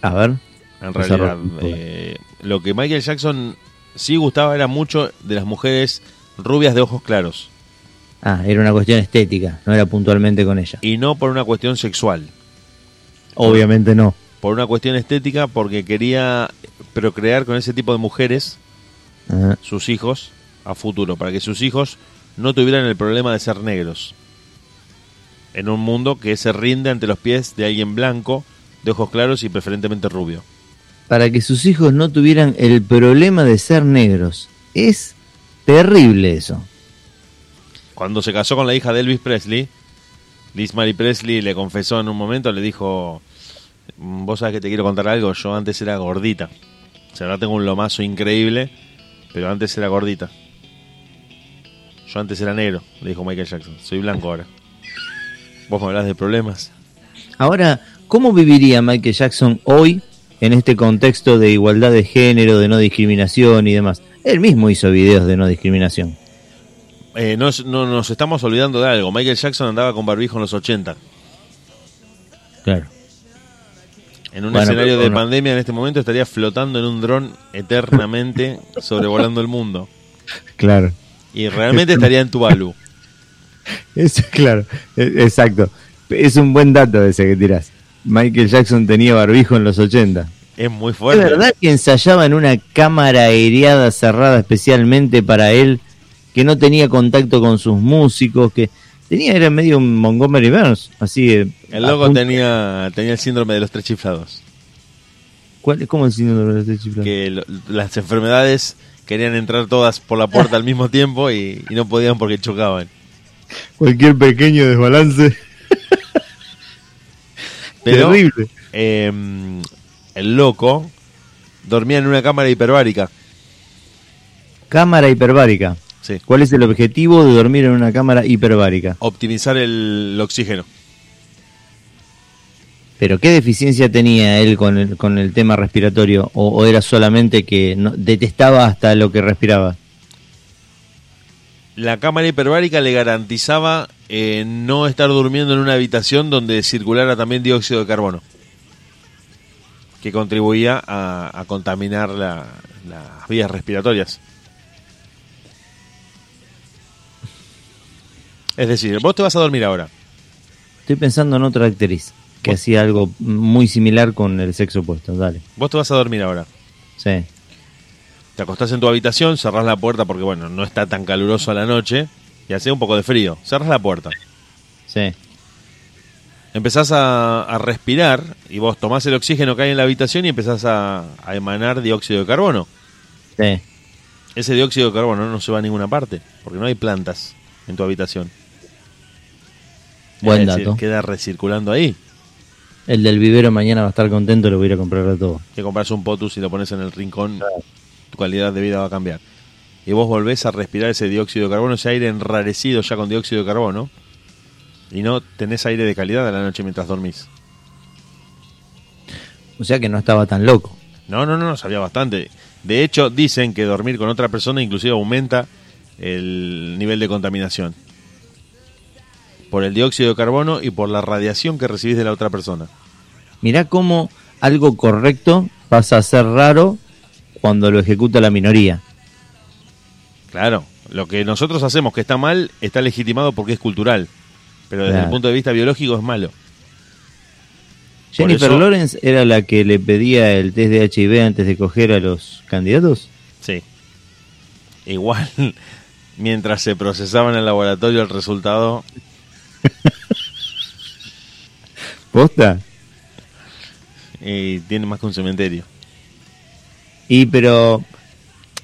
A ver. En realidad, eh, lo que Michael Jackson sí gustaba era mucho de las mujeres rubias de ojos claros. Ah, era una cuestión estética, no era puntualmente con ella. Y no por una cuestión sexual. Obviamente no. Por una cuestión estética, porque quería procrear con ese tipo de mujeres sus hijos a futuro, para que sus hijos no tuvieran el problema de ser negros. En un mundo que se rinde ante los pies de alguien blanco, de ojos claros y preferentemente rubio. Para que sus hijos no tuvieran el problema de ser negros. Es terrible eso. Cuando se casó con la hija de Elvis Presley, Liz Mary Presley le confesó en un momento, le dijo, "Mm, vos sabés que te quiero contar algo, yo antes era gordita. O sea, ahora tengo un lomazo increíble, pero antes era gordita. Yo antes era negro, le dijo Michael Jackson. Soy blanco ahora. Vos me hablas de problemas. Ahora, ¿cómo viviría Michael Jackson hoy en este contexto de igualdad de género, de no discriminación y demás? Él mismo hizo videos de no discriminación. Eh, no, no nos estamos olvidando de algo. Michael Jackson andaba con barbijo en los 80. Claro. En un Bueno, escenario de no. pandemia en este momento estaría flotando en un dron eternamente sobrevolando el mundo. Claro. Y realmente estaría en Tuvalu. Eso, claro. E- Exacto. Es un buen dato ese que tirás. Michael Jackson tenía barbijo en los 80. Es muy ¿Es fuerte. verdad que ensayaba en una cámara aireada cerrada especialmente para él, que no tenía contacto con sus músicos, que tenía, era medio un Montgomery Burns, así de- El loco punto- tenía, tenía el síndrome de los tres chiflados. ¿Cuál, ¿Cómo el síndrome de este chiflado? Que lo- las enfermedades querían entrar todas por la puerta al mismo tiempo y, y no podían porque chocaban. Cualquier pequeño desbalance. Pero Terrible. eh, el loco dormía en una cámara hiperbárica. Cámara hiperbárica. Sí. ¿Cuál es el objetivo de dormir en una cámara hiperbárica? Optimizar el, el oxígeno. ¿Pero qué deficiencia tenía él con el, con el tema respiratorio? ¿O, o era solamente que no- detestaba hasta lo que respiraba? La cámara hiperbárica le garantizaba eh, no estar durmiendo en una habitación donde circulara también dióxido de carbono. que contribuía a, a contaminar la- las vías respiratorias. Es decir, vos te vas a dormir ahora. Estoy pensando en otra actriz que Vos- hacía algo muy similar con el sexo opuesto. Dale. Vos te vas a dormir ahora. Sí. Te acostás en tu habitación, cerrás la puerta porque, bueno, no está tan caluroso a la noche y hace un poco de frío. Cerrás la puerta. Sí. Empezás a, a respirar y vos tomás el oxígeno que hay en la habitación y empezás a, a emanar dióxido de carbono. Sí. Ese dióxido de carbono no se va a ninguna parte porque no hay plantas en tu habitación. Buen Es decir, dato. queda recirculando ahí. El del vivero mañana va a estar contento, lo voy a ir a comprar a todo. Que compras un potus y lo pones en el rincón, tu calidad de vida va a cambiar. Y vos volvés a respirar ese dióxido de carbono, ese aire enrarecido ya con dióxido de carbono, y no tenés aire de calidad a la noche mientras dormís. O sea que no estaba tan loco. No, no, no, no, sabía bastante. De hecho, dicen que dormir con otra persona inclusive aumenta el nivel de contaminación. Por el dióxido de carbono y por la radiación que recibís de la otra persona. Mirá cómo algo correcto pasa a ser raro cuando lo ejecuta la minoría. Claro, lo que nosotros hacemos que está mal está legitimado porque es cultural. Pero desde Claro. el punto de vista biológico es malo. Jennifer eso- Lawrence era la que le pedía el test de HIV antes de coger a los candidatos. Sí. Igual, mientras se procesaba en el laboratorio el resultado, ¿Posta? eh, tiene más que un cementerio. Y pero,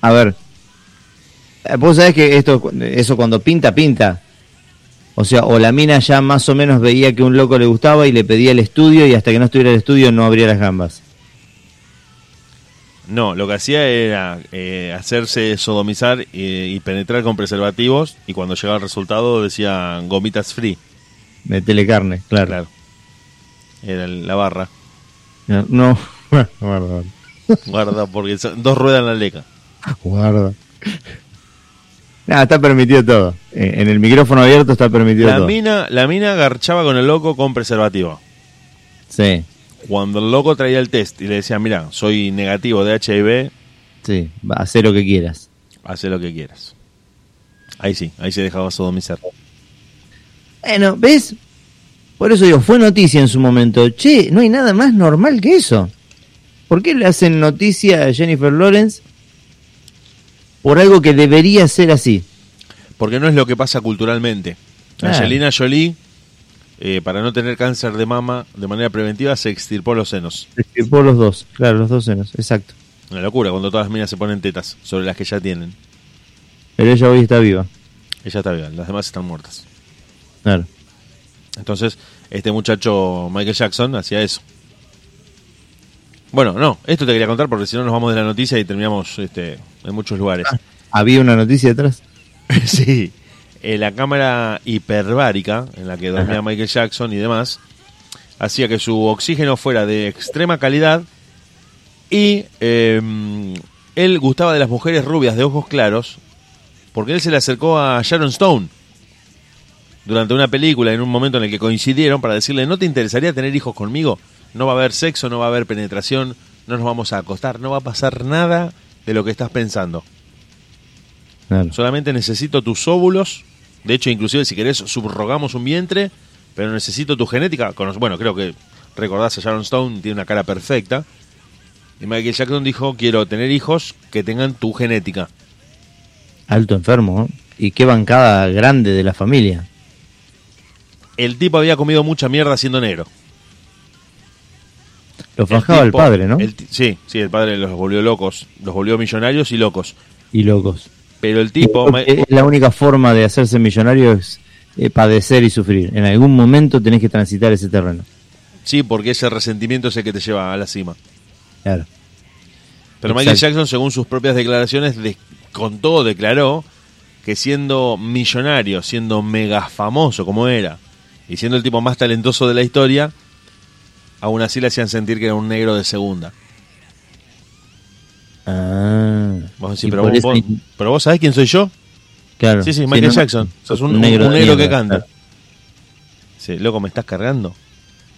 a ver, vos sabés que esto, eso cuando pinta, pinta. O sea, o la mina ya más o menos veía que un loco le gustaba y le pedía el estudio y hasta que no estuviera el estudio no abría las gambas. No, lo que hacía era eh, hacerse sodomizar eh, y penetrar con preservativos y cuando llegaba el resultado decía gomitas free. Metele carne, claro. Claro. Era la barra. No, no. guarda, Guarda, porque son dos ruedas en la leca. guarda. Nada, está permitido todo. Eh, En el micrófono abierto está permitido La todo. mina, la mina garchaba con el loco con preservativo. Sí, Cuando el loco traía el test y le decía, mira, soy negativo de HIV, sí, hacer lo que quieras. hace lo que quieras. Ahí sí, ahí se dejaba sodomizar. Bueno, ¿ves? Por eso digo, fue noticia en su momento. Che, no hay nada más normal que eso. ¿Por qué le hacen noticia a Jennifer Lawrence por algo que debería ser así? Porque no es lo que pasa culturalmente. Angelina Jolie, eh, para no tener cáncer de mama de manera preventiva, se extirpó los senos. Por los dos, claro, los dos senos, exacto. Una locura cuando todas las minas se ponen tetas sobre las que ya tienen. Pero ella hoy está viva, Ella está viva, las demás están muertas. Claro. Entonces, este muchacho Michael Jackson hacía eso. Bueno, no, esto te quería contar porque si no nos vamos de la noticia y terminamos este, en muchos lugares. ¿Había una noticia detrás? sí, eh, la cámara hiperbárica en la que dormía Ajá. Michael Jackson y demás hacía que su oxígeno fuera de extrema calidad y eh, él gustaba de las mujeres rubias de ojos claros porque él se le acercó a Sharon Stone durante una película en un momento en el que coincidieron para decirle no te interesaría tener hijos conmigo no va a haber sexo no va a haber penetración no nos vamos a acostar no va a pasar nada de lo que estás pensando Claro. Solamente necesito tus óvulos. De hecho, inclusive si querés, subrogamos un vientre, pero necesito tu genética. Bueno, creo que recordás a Sharon Stone, tiene una cara perfecta. Y Michael Jackson dijo, quiero tener hijos que tengan tu genética. Alto enfermo, ¿no? Y qué bancada grande de la familia. El tipo había comido mucha mierda siendo negro. Lo fajaba el, tipo- padre, ¿no? el sí, sí, el padre los volvió locos. Los volvió millonarios y locos. Y locos. Pero el tipo... La única forma de hacerse millonario es eh, padecer y sufrir. En algún momento tenés que transitar ese terreno. Sí, porque ese resentimiento es el que te lleva a la cima. Claro. Pero Michael. Jackson, según sus propias declaraciones, de- con todo declaró que siendo millonario, siendo mega famoso como era, y siendo el tipo más talentoso de la historia, aún así le hacían sentir que era un negro de segunda. Ah. Vos decís, pero vos, vos- pero vos sabés quién soy yo. Claro. Sí, sí, Michael no, Jackson. Sos un, un de negro, que canta. claro. Sí, loco, me estás cargando.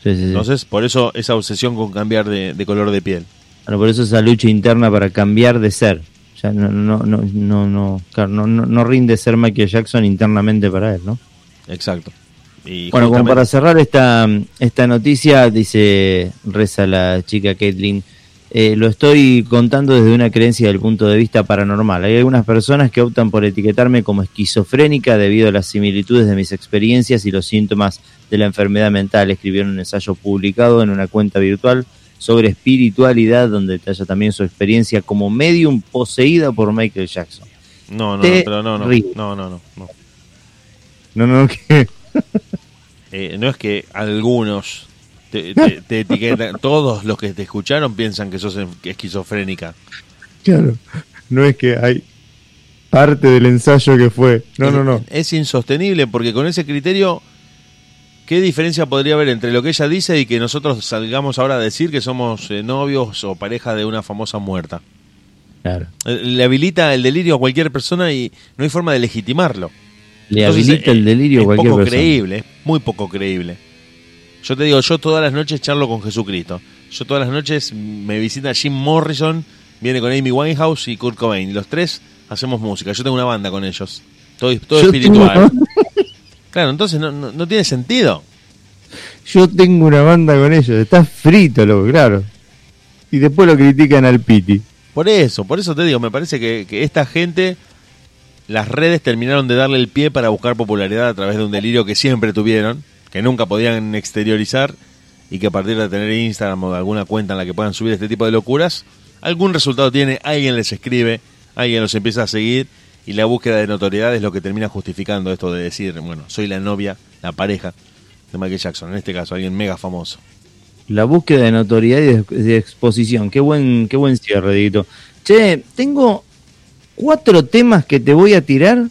Sí, sí, sí. Entonces, por eso esa obsesión con cambiar de, de color de piel. Bueno, por eso esa lucha interna para cambiar de ser. Ya no, no, no, no, no, claro, no, no, no rinde ser Michael Jackson internamente para él, ¿no? Exacto. Y Bueno, como para cerrar esta, esta noticia, dice, reza la chica Caitlin, eh, lo estoy contando desde una creencia del punto de vista paranormal. Hay algunas personas que optan por etiquetarme como esquizofrénica debido a las similitudes de mis experiencias y los síntomas de la enfermedad mental. Escribió en un ensayo publicado en una cuenta virtual sobre espiritualidad donde detalla también su experiencia como medium poseída por Michael Jackson. No, no, no, pero no, no, ríes. no, no, no, no. No, no, que... Eh, no es que algunos te, te- te etiquetan, todos los que te escucharon piensan que sos esquizofrénica. Claro, no es que hay parte del ensayo que fue. No, no, no. Es insostenible porque con ese criterio, ¿qué diferencia podría haber entre lo que ella dice y que nosotros salgamos ahora a decir que somos eh, novios o pareja de una famosa muerta? Claro. Eh, Le habilita el delirio a cualquier persona y no hay forma de legitimarlo. Le Entonces, habilita eh, el delirio a es cualquier poco persona. creíble, es muy poco creíble. Yo te digo, yo todas las noches charlo con Jesucristo. Yo todas las noches me visita Jim Morrison, viene con Amy Winehouse y Kurt Cobain. Los tres hacemos música. Yo tengo una banda con ellos. Todo, todo espiritual. tengo- Claro, entonces no, no, no tiene sentido. Yo tengo una banda con ellos. Está frito, loco, claro. Y después lo critican al Piti. Por eso, por eso te digo, me parece que, que esta gente, las redes terminaron de darle el pie para buscar popularidad a través de un delirio que siempre tuvieron, que nunca podían exteriorizar y que a partir de tener Instagram o alguna cuenta en la que puedan subir este tipo de locuras, algún resultado tiene, alguien les escribe, alguien los empieza a seguir y la búsqueda de notoriedad es lo que termina justificando esto de decir, bueno, soy la novia, la pareja de Michael Jackson, en este caso, alguien mega famoso. La búsqueda de notoriedad y de, exposición. Qué buen, qué buen cierre, Dieguito. Che, tengo cuatro temas que te voy a tirar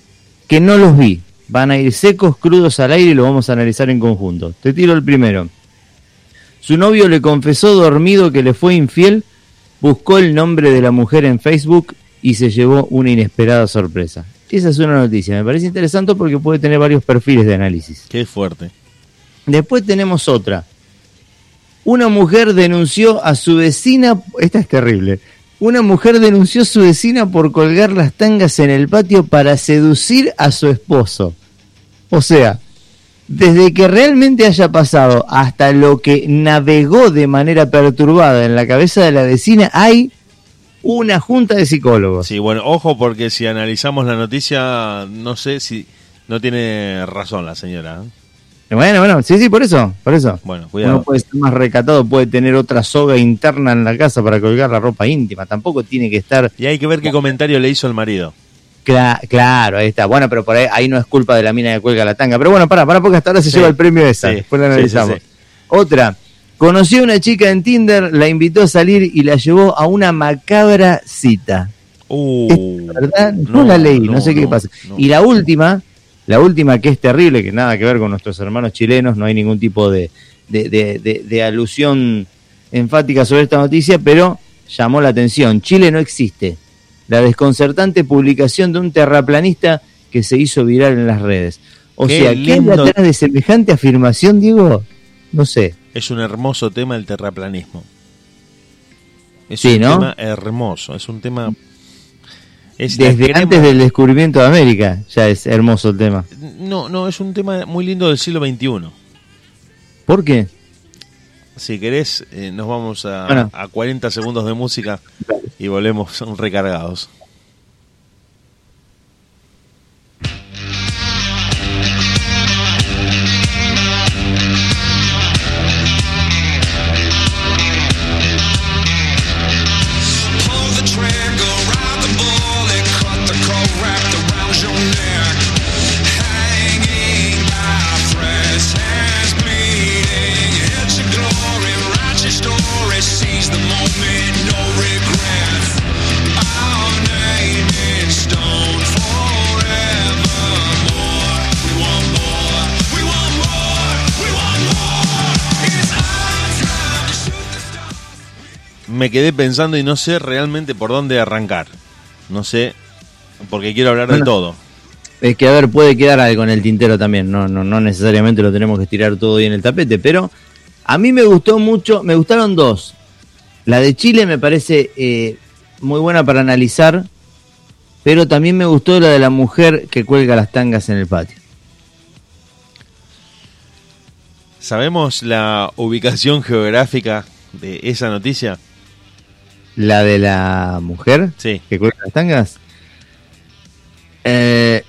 que no los vi. Van a ir secos, crudos al aire y lo vamos a analizar en conjunto. Te tiro el primero. Su novio le confesó dormido que le fue infiel, buscó el nombre de la mujer en Facebook y se llevó una inesperada sorpresa. Esa es una noticia, me parece interesante porque puede tener varios perfiles de análisis. Qué fuerte. Después tenemos otra. Una mujer denunció a su vecina, esta es terrible. Una mujer denunció a su vecina por colgar las tangas en el patio para seducir a su esposo. O sea, desde que realmente haya pasado hasta lo que navegó de manera perturbada en la cabeza de la vecina, hay una junta de psicólogos. Sí, bueno, ojo porque si analizamos la noticia, no sé si no tiene razón la señora. ¿eh? Bueno, bueno, sí, sí, por eso, por eso. Bueno, cuidado. Uno puede ser más recatado, puede tener otra soga interna en la casa para colgar la ropa íntima. Tampoco tiene que estar. Y hay que ver qué comentario le hizo el marido. Cla- claro, ahí está. Bueno, pero por ahí, ahí no es culpa de la mina que cuelga la tanga. Pero bueno, para, para, porque hasta ahora se Sí. lleva el premio esa. Sí, Después la analizamos. sí. Otra. Conoció a una chica en Tinder, la invitó a salir y la llevó a una macabra cita. Uh, ¿Verdad? No, la leí, no, sé qué no, pasa. Y la última, la última que es terrible, que nada que ver con nuestros hermanos chilenos, no hay ningún tipo de, de, de- de- de alusión enfática sobre esta noticia, pero llamó la atención. Chile no existe. La desconcertante publicación de un terraplanista que se hizo viral en las redes. O Qué sea, ¿qué hay lindo. detrás de semejante afirmación, Diego? No sé. Es un hermoso tema el terraplanismo. Es Sí, un ¿no? tema hermoso, es un tema... Es Desde antes del descubrimiento de América ya es hermoso el tema. No, no, es un tema muy lindo del siglo XXI. ¿Por qué? Si querés, eh, nos vamos a, Bueno. a 40 segundos de música y volvemos recargados. Me quedé pensando y no sé realmente por dónde arrancar. No sé, porque quiero hablar de todo. Es que, a ver, puede quedar algo en el tintero también. No, no, no necesariamente lo tenemos que tirar todo ahí en el tapete, pero A mí me gustó mucho, me gustaron dos. La de Chile me parece eh, muy buena para analizar, pero también me gustó la de la mujer que cuelga las tangas en el patio. ¿Sabemos la ubicación geográfica de esa noticia? La de la mujer Sí, que cuelga las tangas. Eh,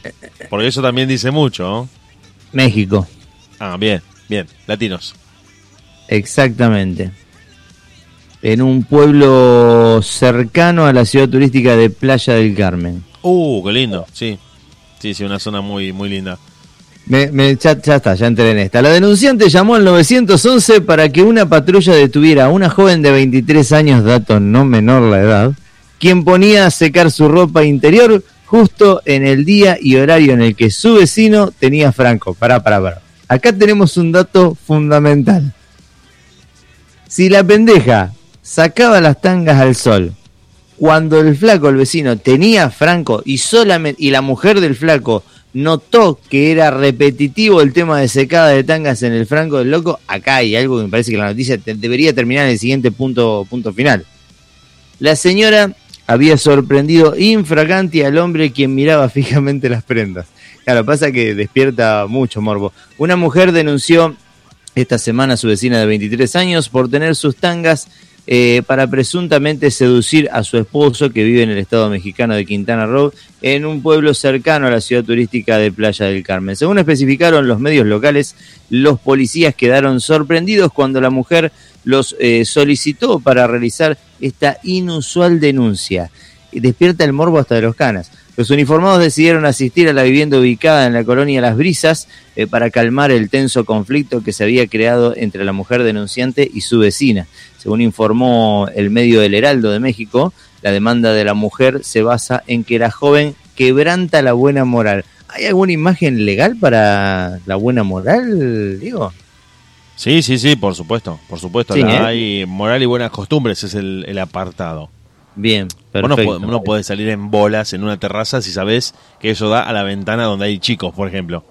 porque eso también dice mucho. ¿no? México, Ah, bien, bien, latinos. exactamente. En un pueblo cercano a la ciudad turística de Playa del Carmen. Uh, qué lindo, sí. Sí, sí, una zona muy, muy linda. Me, me- ya, está, ya entré en esta. La denunciante llamó al 911 para que una patrulla detuviera a una joven de 23 años, dato no menor la edad, quien ponía a secar su ropa interior justo en el día y horario en el que su vecino tenía franco. Pará, pará, pará. Acá tenemos un dato fundamental. Si la pendeja sacaba las tangas al sol cuando el flaco, el vecino, tenía franco y solamente y la mujer del flaco notó que era repetitivo el tema de secada de tangas en el franco del loco, acá hay algo que me parece que la noticia debería terminar en el siguiente punto, punto final. La señora había sorprendido infraganti al hombre quien miraba fijamente las prendas. Claro, pasa que despierta mucho morbo. Una mujer denunció esta semana a su vecina de 23 años por tener sus tangas eh, para presuntamente seducir a su esposo que vive en el estado mexicano de Quintana Roo en un pueblo cercano a la ciudad turística de Playa del Carmen. Según especificaron los medios locales, los policías quedaron sorprendidos cuando la mujer los eh, solicitó para realizar esta inusual denuncia. Despierta el morbo hasta de los canas. Los uniformados decidieron asistir a la vivienda ubicada en la colonia Las Brisas eh, para calmar el tenso conflicto que se había creado entre la mujer denunciante y su vecina. Según informó el medio El Heraldo de México, la demanda de la mujer se basa en que la joven quebranta la buena moral. ¿Hay alguna imagen legal para la buena moral, digo? Sí, sí, sí, por supuesto, por supuesto. Sí, La- ¿eh? Hay moral y buenas costumbres, es el, el apartado. Bien, Vos no, perfecto. po- no podés salir en bolas en una terraza si sabés que eso da a la ventana donde hay chicos, por ejemplo.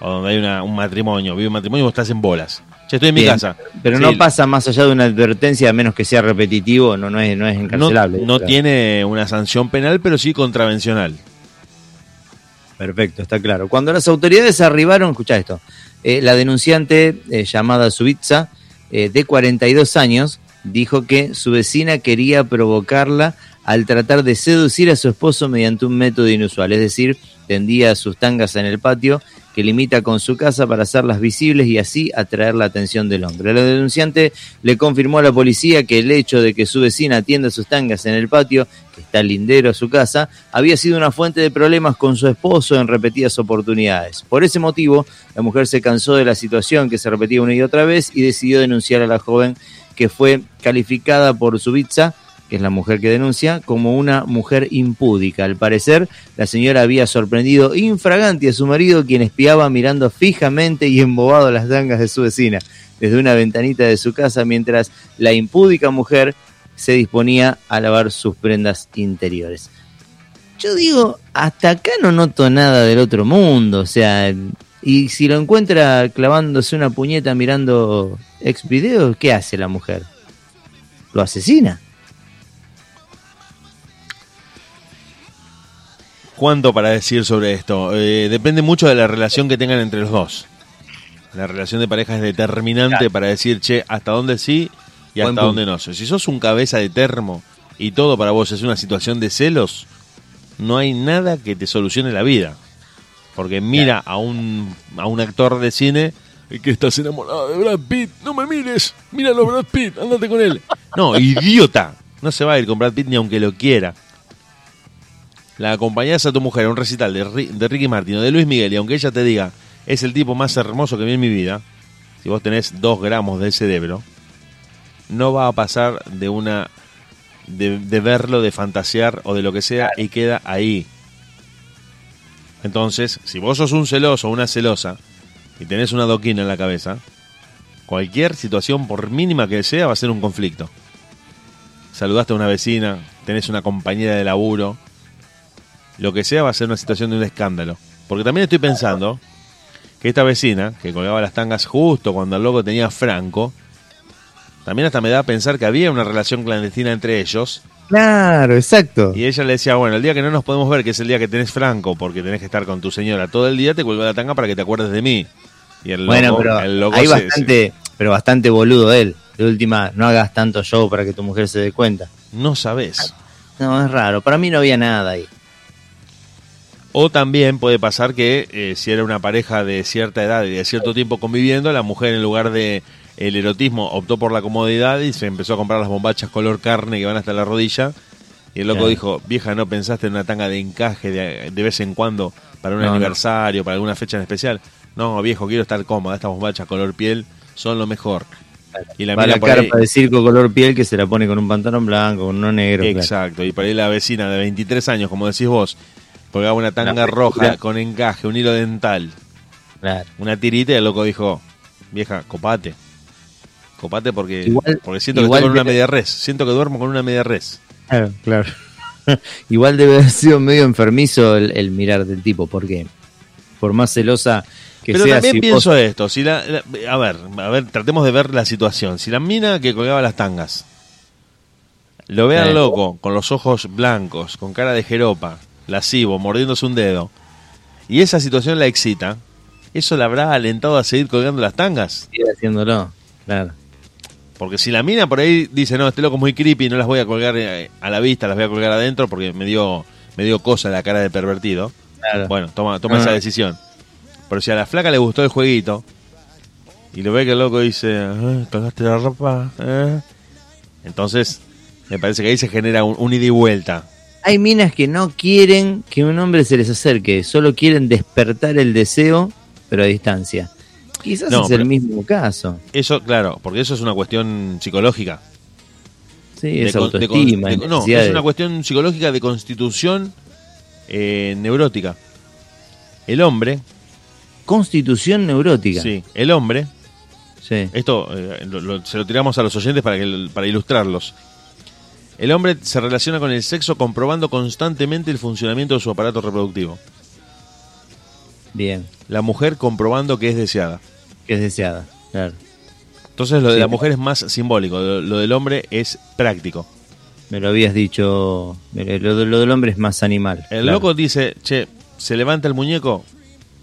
O donde hay una- un matrimonio, vive un matrimonio y vos estás en bolas. Che, estoy en mi casa. Pero Sí, no pasa más allá de una advertencia, a menos que sea repetitivo, no, no, es, no es No, encarcelable. no Claro. tiene una sanción penal, pero sí contravencional. Perfecto, está claro. Cuando las autoridades arribaron, escucha esto, eh, la denunciante eh, llamada Subitza, eh, de 42 años, dijo que su vecina quería provocarla al tratar de seducir a su esposo mediante un método inusual, es decir, tendía sus tangas en el patio que limita con su casa para hacerlas visibles y así atraer la atención del hombre. La denunciante le confirmó a la policía que el hecho de que su vecina tienda sus tangas en el patio, que está lindero a su casa, había sido una fuente de problemas con su esposo en repetidas oportunidades. Por ese motivo, la mujer se cansó de la situación que se repetía una y otra vez y decidió denunciar a la joven que fue calificada por su pizza que es la mujer que denuncia, como una mujer impúdica. Al parecer, la señora había sorprendido infraganti a su marido, quien espiaba mirando fijamente y embobado las tangas de su vecina desde una ventanita de su casa, mientras la impúdica mujer se disponía a lavar sus prendas interiores. Yo digo, hasta acá no noto nada del otro mundo, o sea, y si lo encuentra clavándose una puñeta mirando ex videos, ¿qué hace la mujer? ¿Lo asesina? ¿Cuánto para decir sobre esto? Eh, depende mucho de la relación que tengan entre los dos. La relación de pareja es determinante Claro. para decir, che, hasta dónde sí y Buen hasta punto. dónde no. Si sos un cabeza de termo y todo para vos es una situación de celos, no hay nada que te solucione la vida. Porque mira a un, a un actor de cine que estás enamorado de Brad Pitt. No me mires, míralo Brad Pitt, andate con él. No, idiota. No se va a ir con Brad Pitt ni aunque lo quiera. La acompañás a tu mujer a un recital de, de Ricky Martin o de Luis Miguel y aunque ella te diga es el tipo más hermoso que vi en mi vida, si vos tenés dos gramos de cerebro, no va a pasar de una de, de verlo, de fantasear o de lo que sea y queda ahí. Entonces, si vos sos un celoso o una celosa y tenés una doquina en la cabeza, cualquier situación, por mínima que sea, va a ser un conflicto. Saludaste a una vecina, tenés una compañera de laburo, lo que sea va a ser una situación de un escándalo. Porque también estoy pensando que esta vecina, que colgaba las tangas justo cuando el loco tenía Franco, también hasta me da a pensar que había una relación clandestina entre ellos. Claro, exacto. Y ella le decía, bueno, el día que no nos podemos ver, que es el día que tenés Franco, porque tenés que estar con tu señora todo el día, te cuelgo la tanga para que te acuerdes de mí. Y el bueno, loco- pero el loco hay se- bastante, pero bastante boludo él. De última, no hagas tanto show para que tu mujer se dé cuenta. no sabes. No, es raro. Para mí no había nada ahí. O también puede pasar que eh, si era una pareja de cierta edad y de cierto tiempo conviviendo, la mujer en lugar de el erotismo optó por la comodidad y se empezó a comprar las bombachas color carne que van hasta la rodilla. Y el loco Claro. dijo, vieja, ¿no pensaste en una tanga de encaje de, de vez en cuando para un No, no. aniversario, para alguna fecha en especial? No, viejo, quiero estar cómoda, estas bombachas color piel son lo mejor. Y la Para la ahí- carpa de circo color piel que se la pone con un pantalón blanco, con uno negro. claro. Exacto, y por ahí la vecina de 23 años, como decís vos, colgaba una tanga roja con encaje, un hilo dental, Claro. una tirita y el loco dijo, vieja, copate. Copate porque, Igual- porque siento que estoy con una media res, siento que duermo con una media res. Claro, claro. Igual debe haber sido medio enfermizo el, el mirar del tipo, porque por más celosa que Pero sea, también si pienso vos- esto, si la, la- a ver, a ver, tratemos de ver la situación. Si la mina que colgaba las tangas lo ve al Eh. loco con los ojos blancos, con cara de jeropa, lascivo, mordiéndose un dedo, y esa situación la excita, ¿eso la habrá alentado a seguir colgando las tangas? sigue haciéndolo. Claro. Porque si la mina por ahí dice, no, este loco es muy creepy, no las voy a colgar eh, a la vista, las voy a colgar adentro porque me dio, me dio cosa la cara de pervertido. Claro. Bueno, toma, toma Ah. esa decisión. Pero si a la flaca le gustó el jueguito y lo ve que el loco dice, "Ah, ¿colgaste la ropa? ¿Eh?", Entonces, me parece que ahí se genera un, un ida y vuelta. Hay minas que no quieren que un hombre se les acerque, solo quieren despertar el deseo, pero a distancia. Quizás No, es el mismo caso. Eso, claro, porque eso es una cuestión psicológica. Sí, es de autoestima. de- no, es una cuestión psicológica de constitución eh, neurótica. El hombre, Constitución neurótica. sí, el hombre Sí. Esto eh, lo- lo- se lo tiramos a los oyentes para, que, para ilustrarlos. El hombre se relaciona con el sexo comprobando constantemente el funcionamiento de su aparato reproductivo. Bien. La mujer comprobando que es deseada. Que es deseada. Claro. Entonces lo de Sí. la mujer es más simbólico, lo, lo del hombre es práctico. Me lo habías dicho. Lo, lo del hombre es más animal. El claro. loco dice, che, se levanta el muñeco,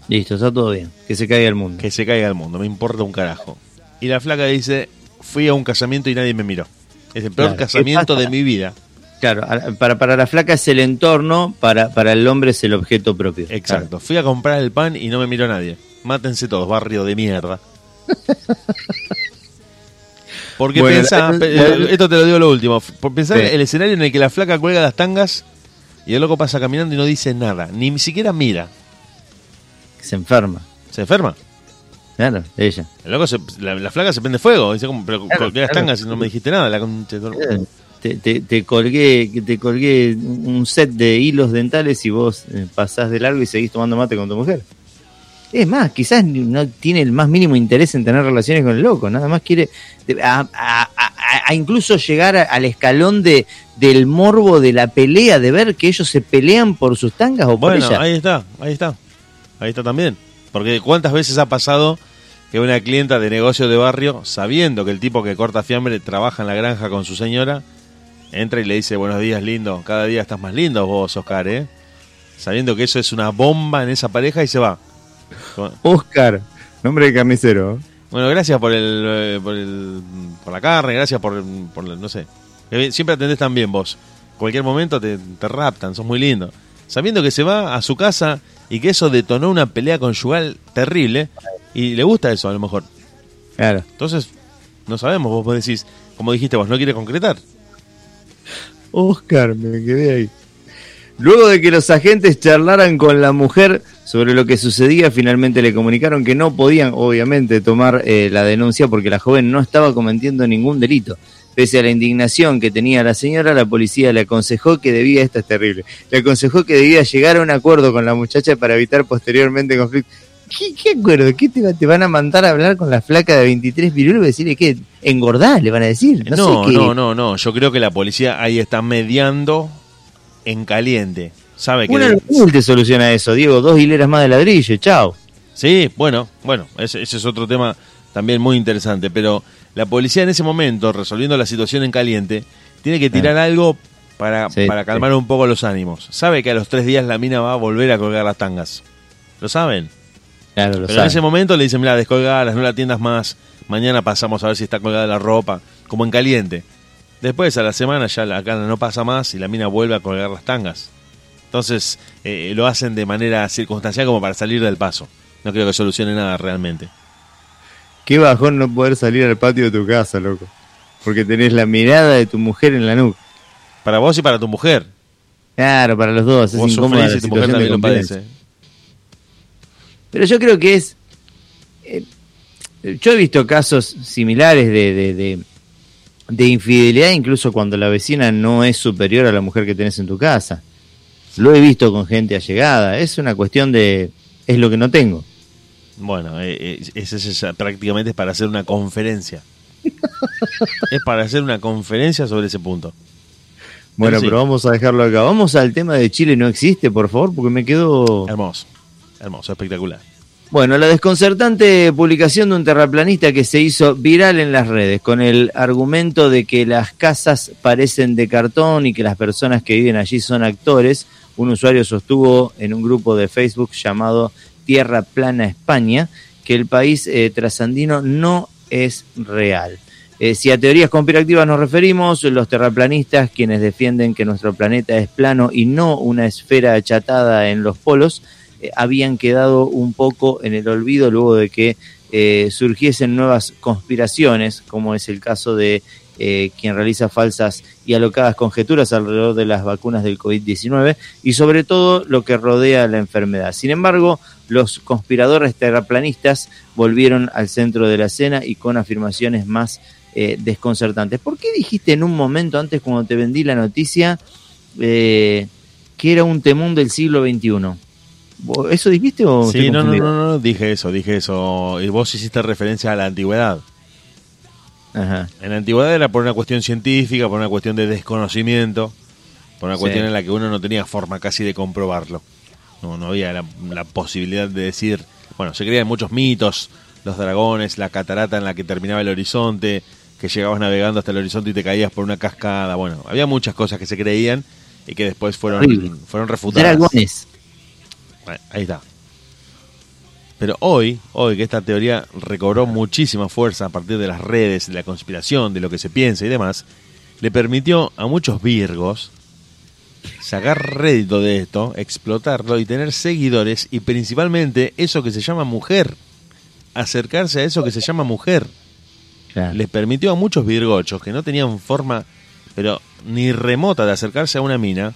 Listo, está todo bien. Que se caiga el mundo. que se caiga al mundo, me importa un carajo. Y la flaca dice, fui a un casamiento y nadie me miró. Es el peor Claro, ¿qué casamiento de mi vida. Claro, para, para la flaca es el entorno, para, para el hombre es el objeto propio. Exacto. Fui a comprar el pan y no me miró nadie. Mátense todos, barrio de mierda. Porque Bueno, pensá, la- pe- la- esto te lo digo lo último, por pensar Sí. el escenario en el que la flaca cuelga las tangas y el loco pasa caminando y no dice nada, ni siquiera mira. Se enferma. Se enferma. Claro, ella. El loco se- la, la flaca se prende fuego. Dice, como, pero Claro, colgué las claro. tangas y no me dijiste nada. La concha de tu- Eh, Te, te, te colgué te colgué un set de hilos dentales y vos eh, pasás de largo y seguís tomando mate con tu mujer. Es más, quizás no tiene el más mínimo interés en tener relaciones con el loco, nada más quiere a, a- a- a incluso llegar al escalón de del morbo de la pelea, de ver que ellos se pelean por sus tangas o por Bueno, ella. ahí está, ahí está. Ahí está también. Porque cuántas veces ha pasado que una clienta de negocio de barrio, sabiendo que el tipo que corta fiambre trabaja en la granja con su señora, entra y le dice, buenos días, lindo, cada día estás más lindo vos, Oscar, ¿eh? Sabiendo que eso es una bomba en esa pareja y se va. Oscar, nombre de carnicero. Bueno, gracias por el, eh, por el por la carne, gracias por, por no sé. Bien- Siempre atendés tan bien vos. Cualquier momento te, te raptan, sos muy lindo. Sabiendo que se va a su casa y que eso detonó una pelea conyugal terrible y le gusta eso a lo mejor. Claro. Entonces, no sabemos, vos decís, como dijiste vos, no quiere concretar. Oscar, me quedé ahí. Luego de que los agentes charlaran con la mujer sobre lo que sucedía, finalmente le comunicaron que no podían, obviamente, tomar eh, la denuncia porque la joven no estaba cometiendo ningún delito. Pese a la indignación que tenía la señora, la policía le aconsejó que debía, esta es terrible, le aconsejó que debía llegar a un acuerdo con la muchacha para evitar posteriormente conflictos. ¿Qué, qué acuerdo? ¿Qué te, va- te van a mandar a hablar con la flaca de 23 virulos y decirle que engordá, le van a decir? No, No, no, sé no, no, Yo creo que la policía ahí está mediando en caliente. Sabe que Una humilde soluciona eso, Diego. Dos hileras más de ladrillo, chao. Sí, bueno, bueno, ese, ese es otro tema también muy interesante, pero la policía en ese momento, resolviendo la situación en caliente, tiene que tirar algo para, Sí, para calmar un poco los ánimos. Sabe que a los tres días la mina va a volver a colgar las tangas. ¿Lo saben? Claro, lo Pero en ese momento le dicen, mira, descolgadas, no la tiendas más, mañana pasamos a ver si está colgada la ropa, como en caliente. Después, a la semana, ya la cana no pasa más y la mina vuelve a colgar las tangas. Entonces, eh, lo hacen de manera circunstancial como para salir del paso. No creo que solucione nada realmente. Qué bajón no poder salir al patio de tu casa, loco. Porque tenés la mirada de tu mujer en la nuca. Para vos y para tu mujer. Claro, para los dos. Es vos incómoda sufrís la y tu mujer también lo padece. Pero yo creo que es. eh, yo he visto casos similares de, de, de- de infidelidad, incluso cuando la vecina no es superior a la mujer que tenés en tu casa. Lo he visto con gente allegada. Es una cuestión de. Es lo que no tengo. Bueno, eh, eh, ese es, prácticamente es para hacer una conferencia. es para hacer una conferencia sobre ese punto. Bueno, sí. pero vamos a dejarlo acá. Vamos al tema de Chile no existe, por favor, porque me quedo. Hermoso, hermoso, espectacular. Bueno, la desconcertante publicación de un terraplanista que se hizo viral en las redes con el argumento de que las casas parecen de cartón y que las personas que viven allí son actores. Un usuario sostuvo en un grupo de Facebook llamado Tierra Plana España que el país eh, trasandino no es real. Eh, si a teorías conspirativas nos referimos, los terraplanistas, quienes defienden que nuestro planeta es plano y no una esfera achatada en los polos, eh, habían quedado un poco en el olvido luego de que eh, surgiesen nuevas conspiraciones, como es el caso de eh, quien realiza falsas y alocadas conjeturas alrededor de las vacunas del COVID-19 y sobre todo lo que rodea la enfermedad. Sin embargo, los conspiradores terraplanistas volvieron al centro de la escena y con afirmaciones más desconcertantes. ¿Por qué dijiste en un momento antes cuando te vendí la noticia que era un temún del siglo XXI? ¿Vos- ¿Eso dijiste o Sí, no, no, no, no, dije eso, dije eso. Y vos hiciste referencia a la antigüedad. Ajá. En la antigüedad era por una cuestión científica, por una cuestión de desconocimiento, por una Sí. cuestión en la que uno no tenía forma casi de comprobarlo. No, no había la, la posibilidad de decir, bueno, se creían muchos mitos, los dragones, la catarata en la que terminaba el horizonte, que llegabas navegando hasta el horizonte y te caías por una cascada. Bueno, había muchas cosas que se creían y que después fueron, Horrible. fueron refutadas. Dragones. Ahí está. Pero hoy, hoy que esta teoría recobró muchísima fuerza a partir de las redes, de la conspiración, de lo que se piensa y demás, le permitió a muchos virgos sacar rédito de esto, explotarlo y tener seguidores y principalmente eso que se llama mujer, acercarse a eso que se llama mujer. Claro. Les permitió a muchos virgochos que no tenían forma, pero ni remota de acercarse a una mina,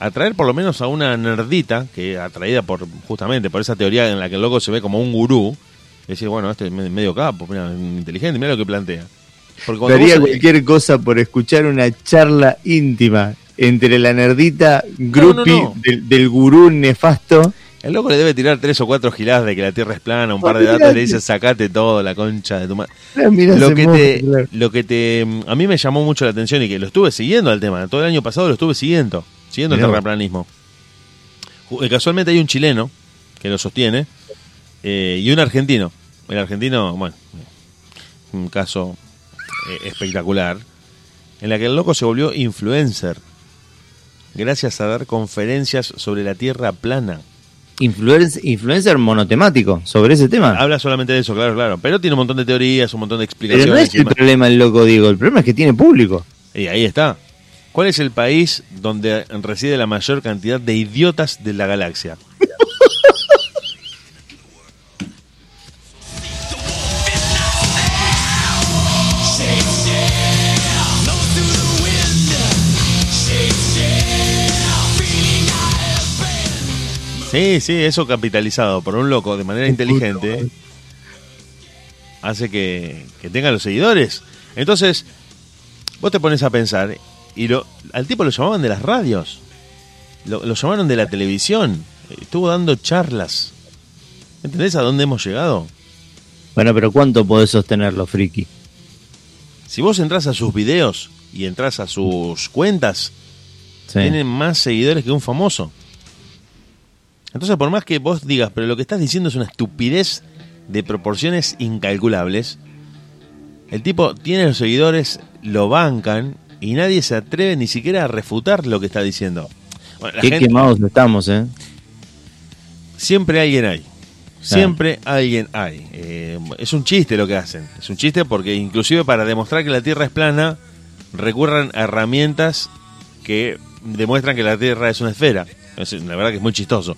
atraer por lo menos a una nerdita, que atraída por justamente por esa teoría en la que el loco se ve como un gurú, decir, bueno, este es me- medio capo, mira, inteligente, mira lo que plantea. Porque Daría vos- cualquier cosa por escuchar una charla íntima entre la nerdita groupie no. Del, del gurú nefasto. el loco le debe tirar tres o cuatro giladas de que la Tierra es plana, un par de datos, le dice, sacate todo, la concha de tu madre. Lo que te lo que te a mí me llamó mucho la atención y que lo estuve siguiendo al tema todo el año pasado lo estuve siguiendo siguiendo el Mirá terraplanismo eh, casualmente hay un chileno que lo sostiene eh, y un argentino el argentino bueno un caso eh, espectacular en la que el loco se volvió influencer gracias a dar conferencias sobre la tierra plana Influencer, influencer monotemático sobre ese tema. habla solamente de eso claro claro pero tiene un montón de teorías un montón de Pero explicaciones no es el problema el loco, digo. El problema es que tiene público. Y ahí está. ¿Cuál es el país donde reside la mayor cantidad de idiotas de la galaxia? Sí, sí, eso capitalizado por un loco de manera inteligente hace que, que tenga los seguidores. Entonces, vos te pones a pensar y lo, al tipo lo llamaban de las radios, lo, lo llamaron de la televisión, estuvo dando charlas. ¿Entendés a dónde hemos llegado? Bueno, pero ¿cuánto podés sostenerlo, friki? Si vos entras a sus videos y entras a sus cuentas, Sí. tienen más seguidores que un famoso. Entonces, por más que vos digas, pero lo que estás diciendo es una estupidez de proporciones incalculables, el tipo tiene los seguidores, lo bancan y nadie se atreve ni siquiera a refutar lo que está diciendo. Bueno, la Qué gente- quemados estamos, ¿eh? siempre alguien hay. Siempre alguien hay. Eh, es un chiste lo que hacen. Es un chiste porque inclusive para demostrar que la Tierra es plana, recurran a herramientas que demuestran que la Tierra es una esfera. Es- la verdad que es muy chistoso.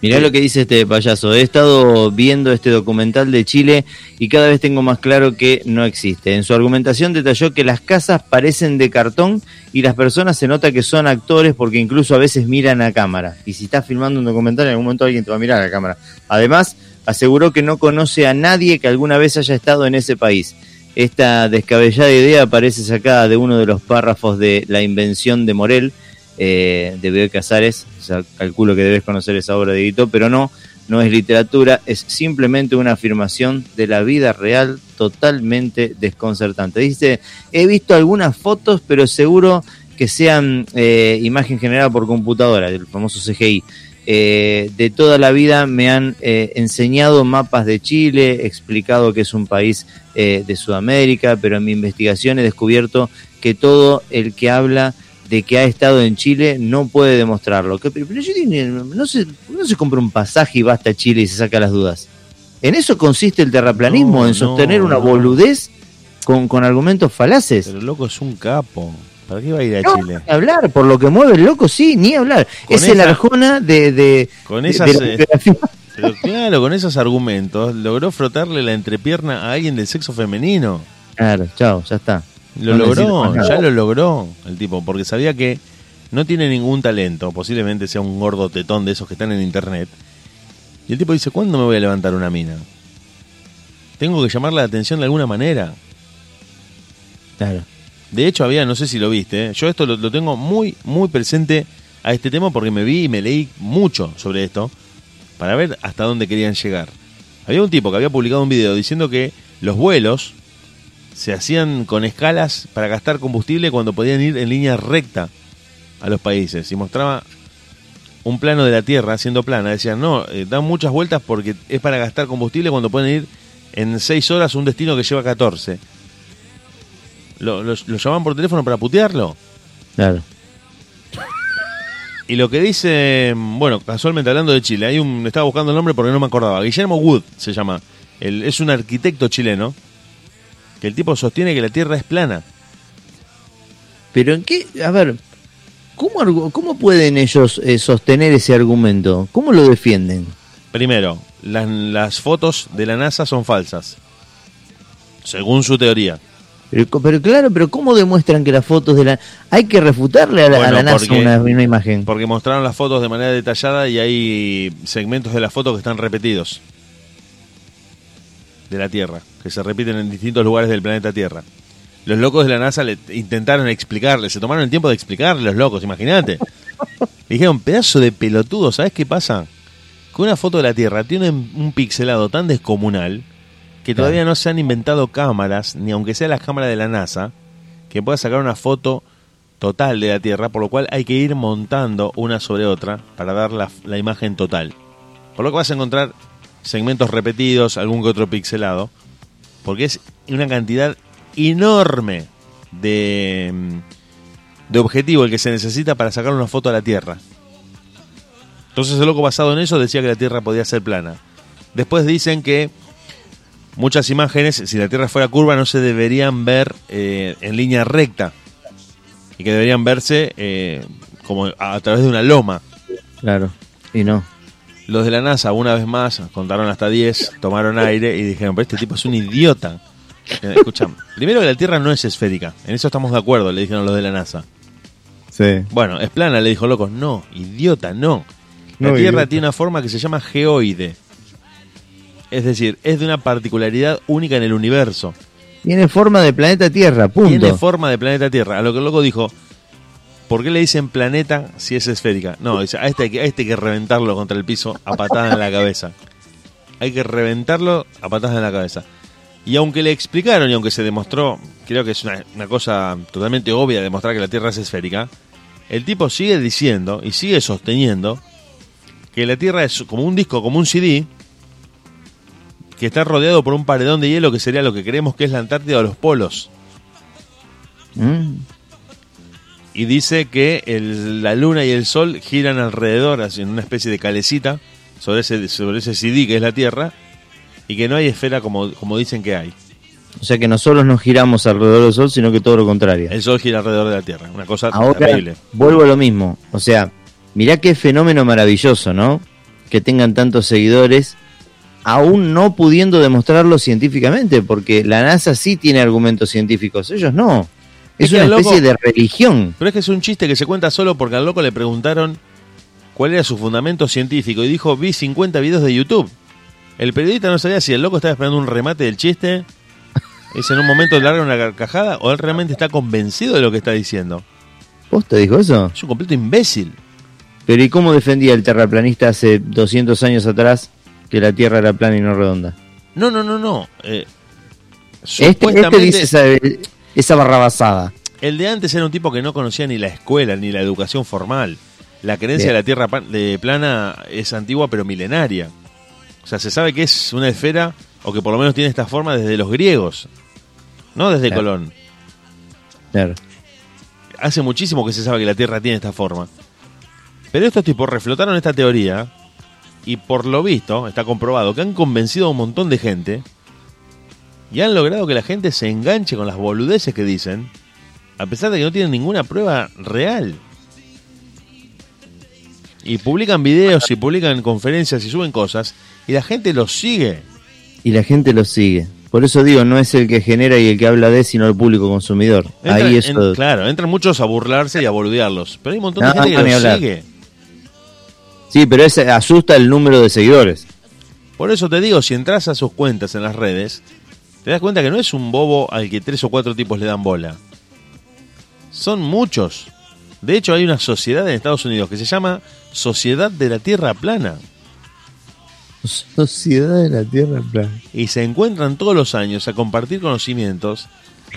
Mirá lo que dice este payaso. He estado viendo este documental de Chile y cada vez tengo más claro que no existe. En su argumentación detalló que las casas parecen de cartón y las personas se nota que son actores porque incluso a veces miran a cámara. Y si estás filmando un documental, en algún momento alguien te va a mirar a la cámara. Además, aseguró que no conoce a nadie que alguna vez haya estado en ese país. Esta descabellada idea parece sacada de uno de los párrafos de La invención de Morel, eh, de Bioy Casares. Calculo que debes conocer esa obra de Guito, pero no, no es literatura, es simplemente una afirmación de la vida real totalmente desconcertante. Dice, he visto algunas fotos, pero seguro que sean eh, imagen generada por computadora, el famoso CGI. Eh, de toda la vida me han eh, enseñado mapas de Chile, explicado que es un país de Sudamérica, pero en mi investigación he descubierto que todo el que habla de que ha estado en Chile no puede demostrarlo. Que- Pero, yo no se, no se compra un pasaje y basta a Chile y se saca las dudas. En eso consiste el terraplanismo, No, en sostener no, una boludez con, con argumentos falaces. Pero loco es un capo. ¿Para qué va a ir a No, Chile? ni hablar, por lo que mueve el loco, sí, ni hablar. Con es el Arjona de, de, Con esas, de eh. Pero claro, con esos argumentos logró frotarle la entrepierna a alguien del sexo femenino. Claro, chao, ya está. Lo No logró, ya lo logró el tipo, porque sabía que no tiene ningún talento, posiblemente sea un gordo tetón de esos que están en internet. Y el tipo dice, ¿cuándo me voy a levantar una mina? Tengo que llamar la atención de alguna manera. Claro. De hecho, había, no sé si lo viste, ¿eh? yo esto lo, lo tengo muy, muy presente a este tema porque me vi y me leí mucho sobre esto para ver hasta dónde querían llegar. Había un tipo que había publicado un video diciendo que los vuelos se hacían con escalas para gastar combustible cuando podían ir en línea recta a los países y mostraba un plano de la Tierra siendo plana. Decían, no, eh, dan muchas vueltas porque es para gastar combustible cuando pueden ir en 6 horas a un destino que lleva 14. Lo, lo, lo llamaban por teléfono para putearlo. Claro. Y lo que dice, bueno, casualmente hablando de Chile, hay un, estaba buscando el nombre porque no me acordaba. Guillermo Wood se llama. El- es un arquitecto chileno que el tipo sostiene que la Tierra es plana. Pero en qué, a ver, ¿cómo, cómo pueden ellos eh, sostener ese argumento? ¿Cómo lo defienden? Primero, las, las fotos de la NASA son falsas. Según su teoría. Pero, pero claro, pero ¿cómo demuestran que las fotos de la... Hay que refutarle a la, a Bueno, la NASA porque- una, una imagen. Porque mostraron las fotos de manera detallada y hay segmentos de la foto que están repetidos. De la Tierra, que se repiten en distintos lugares del planeta Tierra. Los locos de la NASA le intentaron explicarle, se tomaron el tiempo de explicarle los locos, imagínate. Dijeron, pedazo de pelotudo, ¿sabes qué pasa? Que una foto de la Tierra tiene un pixelado tan descomunal que todavía no se han inventado cámaras, ni aunque sea las cámaras de la NASA, que pueda sacar una foto total de la Tierra, por lo cual hay que ir montando una sobre otra para dar la, la imagen total. Por lo que vas a encontrar segmentos repetidos, algún que otro pixelado, porque es una cantidad enorme de, mm, de objetivo el que se necesita para sacar una foto a la Tierra. Entonces el loco basado en eso decía que la Tierra podía ser plana. Después dicen que muchas imágenes, si la Tierra fuera curva, no se deberían ver eh, en línea recta y que deberían verse eh, como a, a través de una loma. Claro. Y no. Los de la NASA, una vez más, contaron hasta 10, tomaron aire y dijeron, pero este tipo es un idiota. Eh, Escuchame, primero que la Tierra no es esférica, en eso estamos de acuerdo, le dijeron los de la NASA. Sí. Bueno, es plana, le dijo loco, no, idiota, no. La No, Tierra idiota. tiene una forma que se llama geoide. Es decir, es de una particularidad única en el universo. Tiene forma de planeta Tierra, punto. Tiene forma de planeta Tierra. A lo que el loco dijo, ¿por qué le dicen planeta si es esférica? No, dice, a este, hay que- a este hay que reventarlo contra el piso a patadas en la cabeza. Hay que reventarlo a patadas en la cabeza. Y aunque le explicaron y aunque se demostró, creo que es una, cosa totalmente obvia demostrar que la Tierra es esférica, el tipo sigue diciendo y sigue sosteniendo que la Tierra es como un disco, como un CD, que está rodeado por un paredón de hielo que sería lo que creemos que es la Antártida o los polos. Mm. Y dice que el- la Luna y el Sol giran alrededor, así, en una especie de calecita, sobre ese, sobre ese CD que es la Tierra, y que no hay esfera como, como dicen que hay. O sea que nosotros no giramos alrededor del Sol, sino que todo lo contrario. El Sol gira alrededor de la Tierra, una cosa Ahora terrible. vuelvo a lo mismo. O sea, mirá qué fenómeno maravilloso, ¿no? Que tengan tantos seguidores, aún no pudiendo demostrarlo científicamente, porque la NASA sí tiene argumentos científicos, ellos no. Es, una especie loco- de religión. Pero es que es un chiste que se cuenta solo porque al loco le preguntaron cuál era su fundamento científico y dijo, vi 50 videos de YouTube. El periodista no sabía si el loco estaba esperando un remate del chiste, es en un momento larga una carcajada, o él realmente está convencido de lo que está diciendo. ¿Vos te dijo eso? Es un completo imbécil. Pero ¿y cómo defendía el terraplanista hace 200 años atrás que la Tierra era plana y no redonda? No, no, no, no. Eh, Este, este dice esa, barrabasada. el de antes era un tipo que no conocía ni la escuela ni la educación formal. La creencia Bien. de la Tierra de plana es antigua pero milenaria. O sea, se sabe que es una esfera, o que por lo menos tiene esta forma desde los griegos, no desde Claro. Colón. Claro. Hace muchísimo que se sabe que la Tierra tiene esta forma. Pero estos tipos reflotaron esta teoría y por lo visto, está comprobado, que han convencido a un montón de gente y han logrado que la gente se enganche con las boludeces que dicen, a pesar de que no tienen ninguna prueba real. Y publican videos y publican conferencias y suben cosas y la gente los sigue. Y la gente lo sigue. Por eso digo, no es el que genera y el que habla de, sino el público consumidor. Ahí en- eso... claro, entran muchos a burlarse y a boludearlos, pero hay un montón No, de gente no, que los hablar. sigue. Sí, pero ese asusta el número de seguidores. Por eso te digo, si entras a sus cuentas en las redes, te das cuenta que no es un bobo al que tres o cuatro tipos le dan bola. Son muchos. De hecho, hay una sociedad en Estados Unidos que se llama Sociedad de la Tierra Plana. Sociedad de la Tierra plana. Y se encuentran todos los años a compartir conocimientos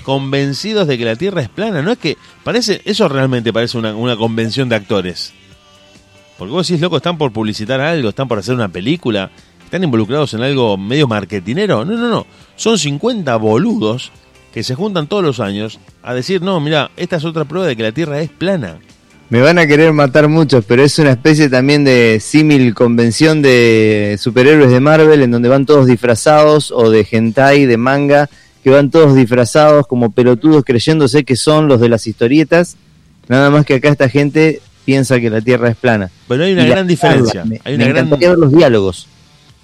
convencidos de que la Tierra es plana. No es que parece, eso realmente parece una, una convención de actores. Porque vos decís, loco, están por publicitar algo, están por hacer una película, están involucrados en algo medio marketinero. No, no, no. Son 50 boludos que se juntan todos los años a decir, no, mira, esta es otra prueba de que la Tierra es plana. Me van a querer matar muchos, pero es una especie también de símil convención de superhéroes de Marvel en donde van todos disfrazados o de hentai, de manga, que van todos disfrazados como pelotudos creyéndose que son los de las historietas. Nada más que acá esta gente piensa que la Tierra es plana. Pero hay una Y gran diferencia. Me, Hay me una gran... encantaría ver los diálogos.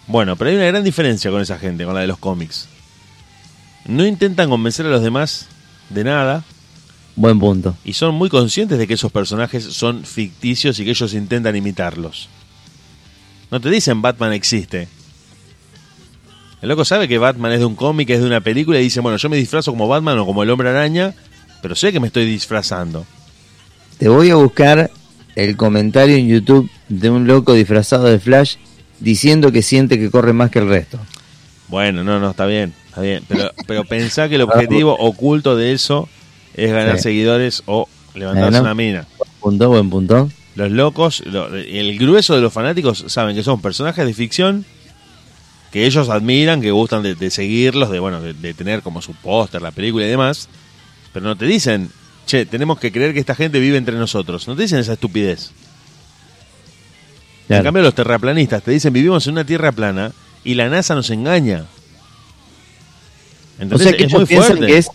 Bueno, pero hay una gran diferencia con esa gente, con la de los cómics. No intentan convencer a los demás de nada Buen punto. y son muy conscientes de que esos personajes son ficticios y que ellos intentan imitarlos. No te dicen Batman existe. El loco sabe que Batman es de un cómic, es de una película y dice, bueno, yo me disfrazo como Batman o como el hombre araña, pero sé que me estoy disfrazando. Te voy a buscar el comentario en YouTube de un loco disfrazado de Flash diciendo que siente que corre más que el resto. Bueno, no, no, está bien, está bien. Pero, pero pensá que el objetivo oculto de eso es ganar Sí. seguidores o levantarse una mina. Punto, buen punto. Los locos, lo- el grueso de los fanáticos saben que son personajes de ficción que ellos admiran, que gustan de, de seguirlos, de bueno, de, de tener como su póster, la película y demás, pero no te dicen, che, tenemos que creer que esta gente vive entre nosotros. No te dicen esa estupidez. En cambio, los terraplanistas te dicen, vivimos en una tierra plana y la NASA nos engaña. O Entonces, sea que es ellos muy piensan fuerte. que es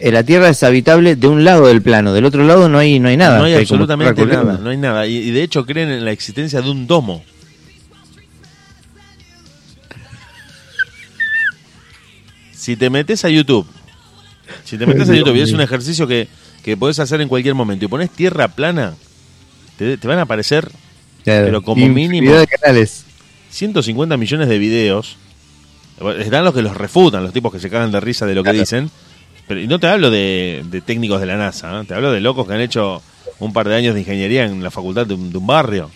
eh, la Tierra es habitable de un lado del plano, del otro lado no hay no hay nada. no hay absolutamente nada, no hay nada. Y, y de hecho creen en la existencia de un domo. Si te metes a YouTube, si te metes a YouTube y es un ejercicio que, que podés hacer en cualquier momento y pones tierra plana, te, te van a aparecer Claro. pero como mínimo- de canales. 150 millones de videos. Están los que los refutan, los tipos que se cagan de risa de lo que dicen. Pero, y no te hablo de, de técnicos de la NASA, ¿eh? te hablo de locos que han hecho un par de años de ingeniería en la facultad de un, de un barrio.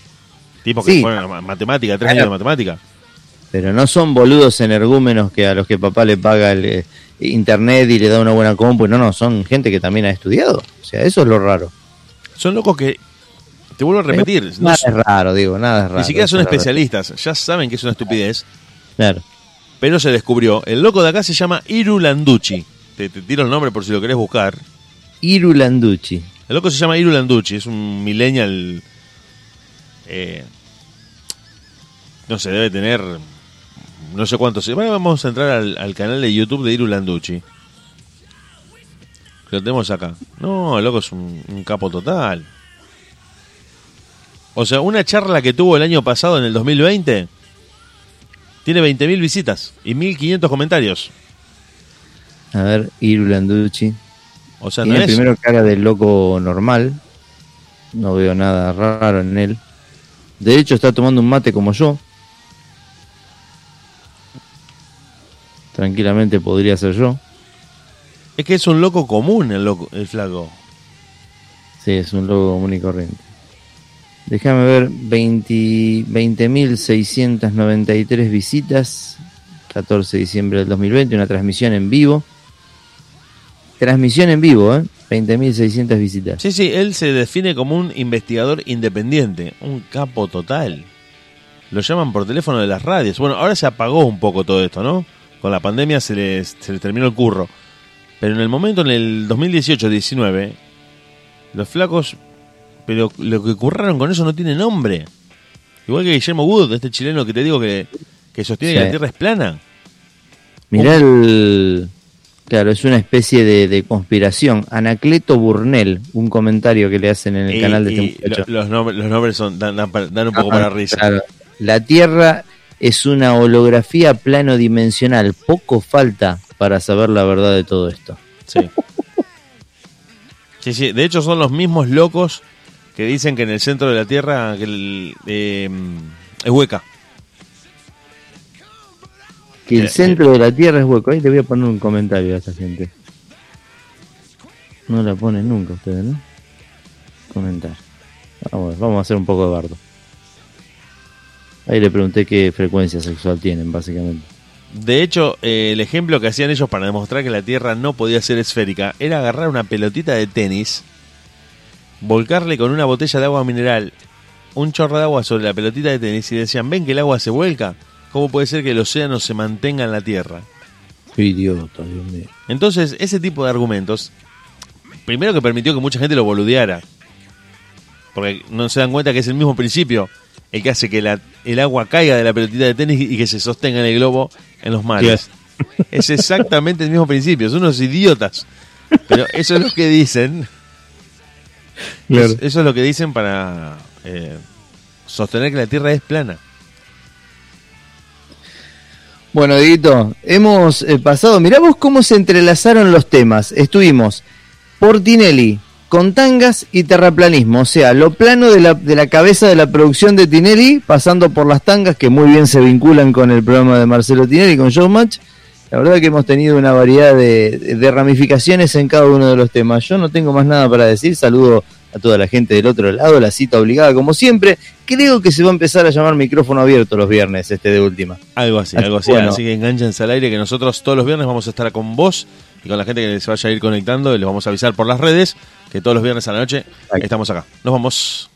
Tipos que Sí. fueron a ma- matemática, tres Claro. años de matemática. Pero no son boludos energúmenos que a los que papá le paga el eh, internet y le da una buena compu. No, no, son gente que también ha estudiado. O sea, eso es lo raro. Son locos que te vuelvo a repetir, no, Nada es raro, digo, nada es raro. ni siquiera son especialistas, ya saben que es una estupidez. Claro. pero se descubrió. El loco de acá se llama Iru Landucci. Te, te tiro el nombre por si lo querés buscar. Irulanducci. El loco se llama Iru Landucci, es un millennial. eh, no sé, debe tener. No sé cuántos. Bueno, vamos a entrar al, al canal de YouTube de Iru Landucci. Lo tenemos acá. No, el loco es un, un capo total. O sea, una charla que tuvo el año pasado, en el 2020, tiene 20.000 visitas y 1.500 comentarios. A ver, Irulanducci. O sea, no Tiene es. primero cara de loco normal. No veo nada raro en él. De hecho, está tomando un mate como yo. Tranquilamente podría ser yo. Es que es un loco común el, loco, el flaco. Sí, es un loco común y corriente. Déjame ver, 20 20.693 visitas. 14 de diciembre del 2020, una transmisión en vivo. Transmisión en vivo, ¿eh? 20.600 visitas. Sí, sí, él se define como un investigador independiente, un capo total. Lo llaman por teléfono de las radios. Bueno, ahora se apagó un poco todo esto, ¿no? Con la pandemia se se les terminó el curro. Pero en el momento, en el 2018-19, los flacos, pero lo que curraron con eso no tiene nombre. Igual que Guillermo Wood, este chileno que te digo que, que sostiene que la Tierra es plana. Mirá el... Claro, es una especie de, de conspiración. Anacleto Burnell, un comentario que le hacen en el Y- canal de este muchacho. lo- los, nombres, los nombres son, dan, dan para- dan un poco Ah, para risa. claro. La Tierra es una holografía plano dimensional. Poco falta para saber la verdad de todo esto. Sí. Sí, sí. De hecho, son los mismos locos que dicen que en el centro de la Tierra que el, eh, es hueca. Que el Eh, centro de la Tierra es hueco. Ahí le voy a poner un comentario a esta gente. No la ponen nunca ustedes, ¿no? Comentar. Vamos, vamos a hacer un poco de bardo. Ahí le pregunté qué frecuencia sexual tienen, básicamente. De hecho, eh, el ejemplo que hacían ellos para demostrar que la Tierra no podía ser esférica era agarrar una pelotita de tenis, volcarle con una botella de agua mineral un chorro de agua sobre la pelotita de tenis y decían, ven que el agua se vuelca, ¿cómo puede ser que el océano se mantenga en la Tierra? Qué idiota, Dios mío. Entonces, ese tipo de argumentos, primero que permitió que mucha gente lo boludeara, porque no se dan cuenta que es el mismo principio el que hace que la- el agua caiga de la pelotita de tenis y que se sostenga en el globo en los mares. Es exactamente el mismo principio, son unos idiotas. Pero eso es lo que dicen. Claro. Es- eso es lo que dicen para eh, sostener que la Tierra es plana. Bueno, Dieguito, hemos eh, pasado, mirá vos cómo se entrelazaron los temas. Estuvimos por Tinelli, con tangas y terraplanismo, o sea, lo plano de la, de la cabeza de la producción de Tinelli, pasando por las tangas que muy bien se vinculan con el programa de Marcelo Tinelli, con Showmatch. La verdad que hemos tenido una variedad de, de ramificaciones en cada uno de los temas. Yo no tengo más nada para decir, saludo a toda la gente del otro lado, la cita obligada como siempre. Creo que se va a empezar a llamar micrófono abierto los viernes, este de última. Algo así, algo así. bueno. Así que enganchense al aire que nosotros todos los viernes vamos a estar con vos y con la gente que se vaya a ir conectando y les vamos a avisar por las redes que todos los viernes a la noche estamos acá. Nos vamos.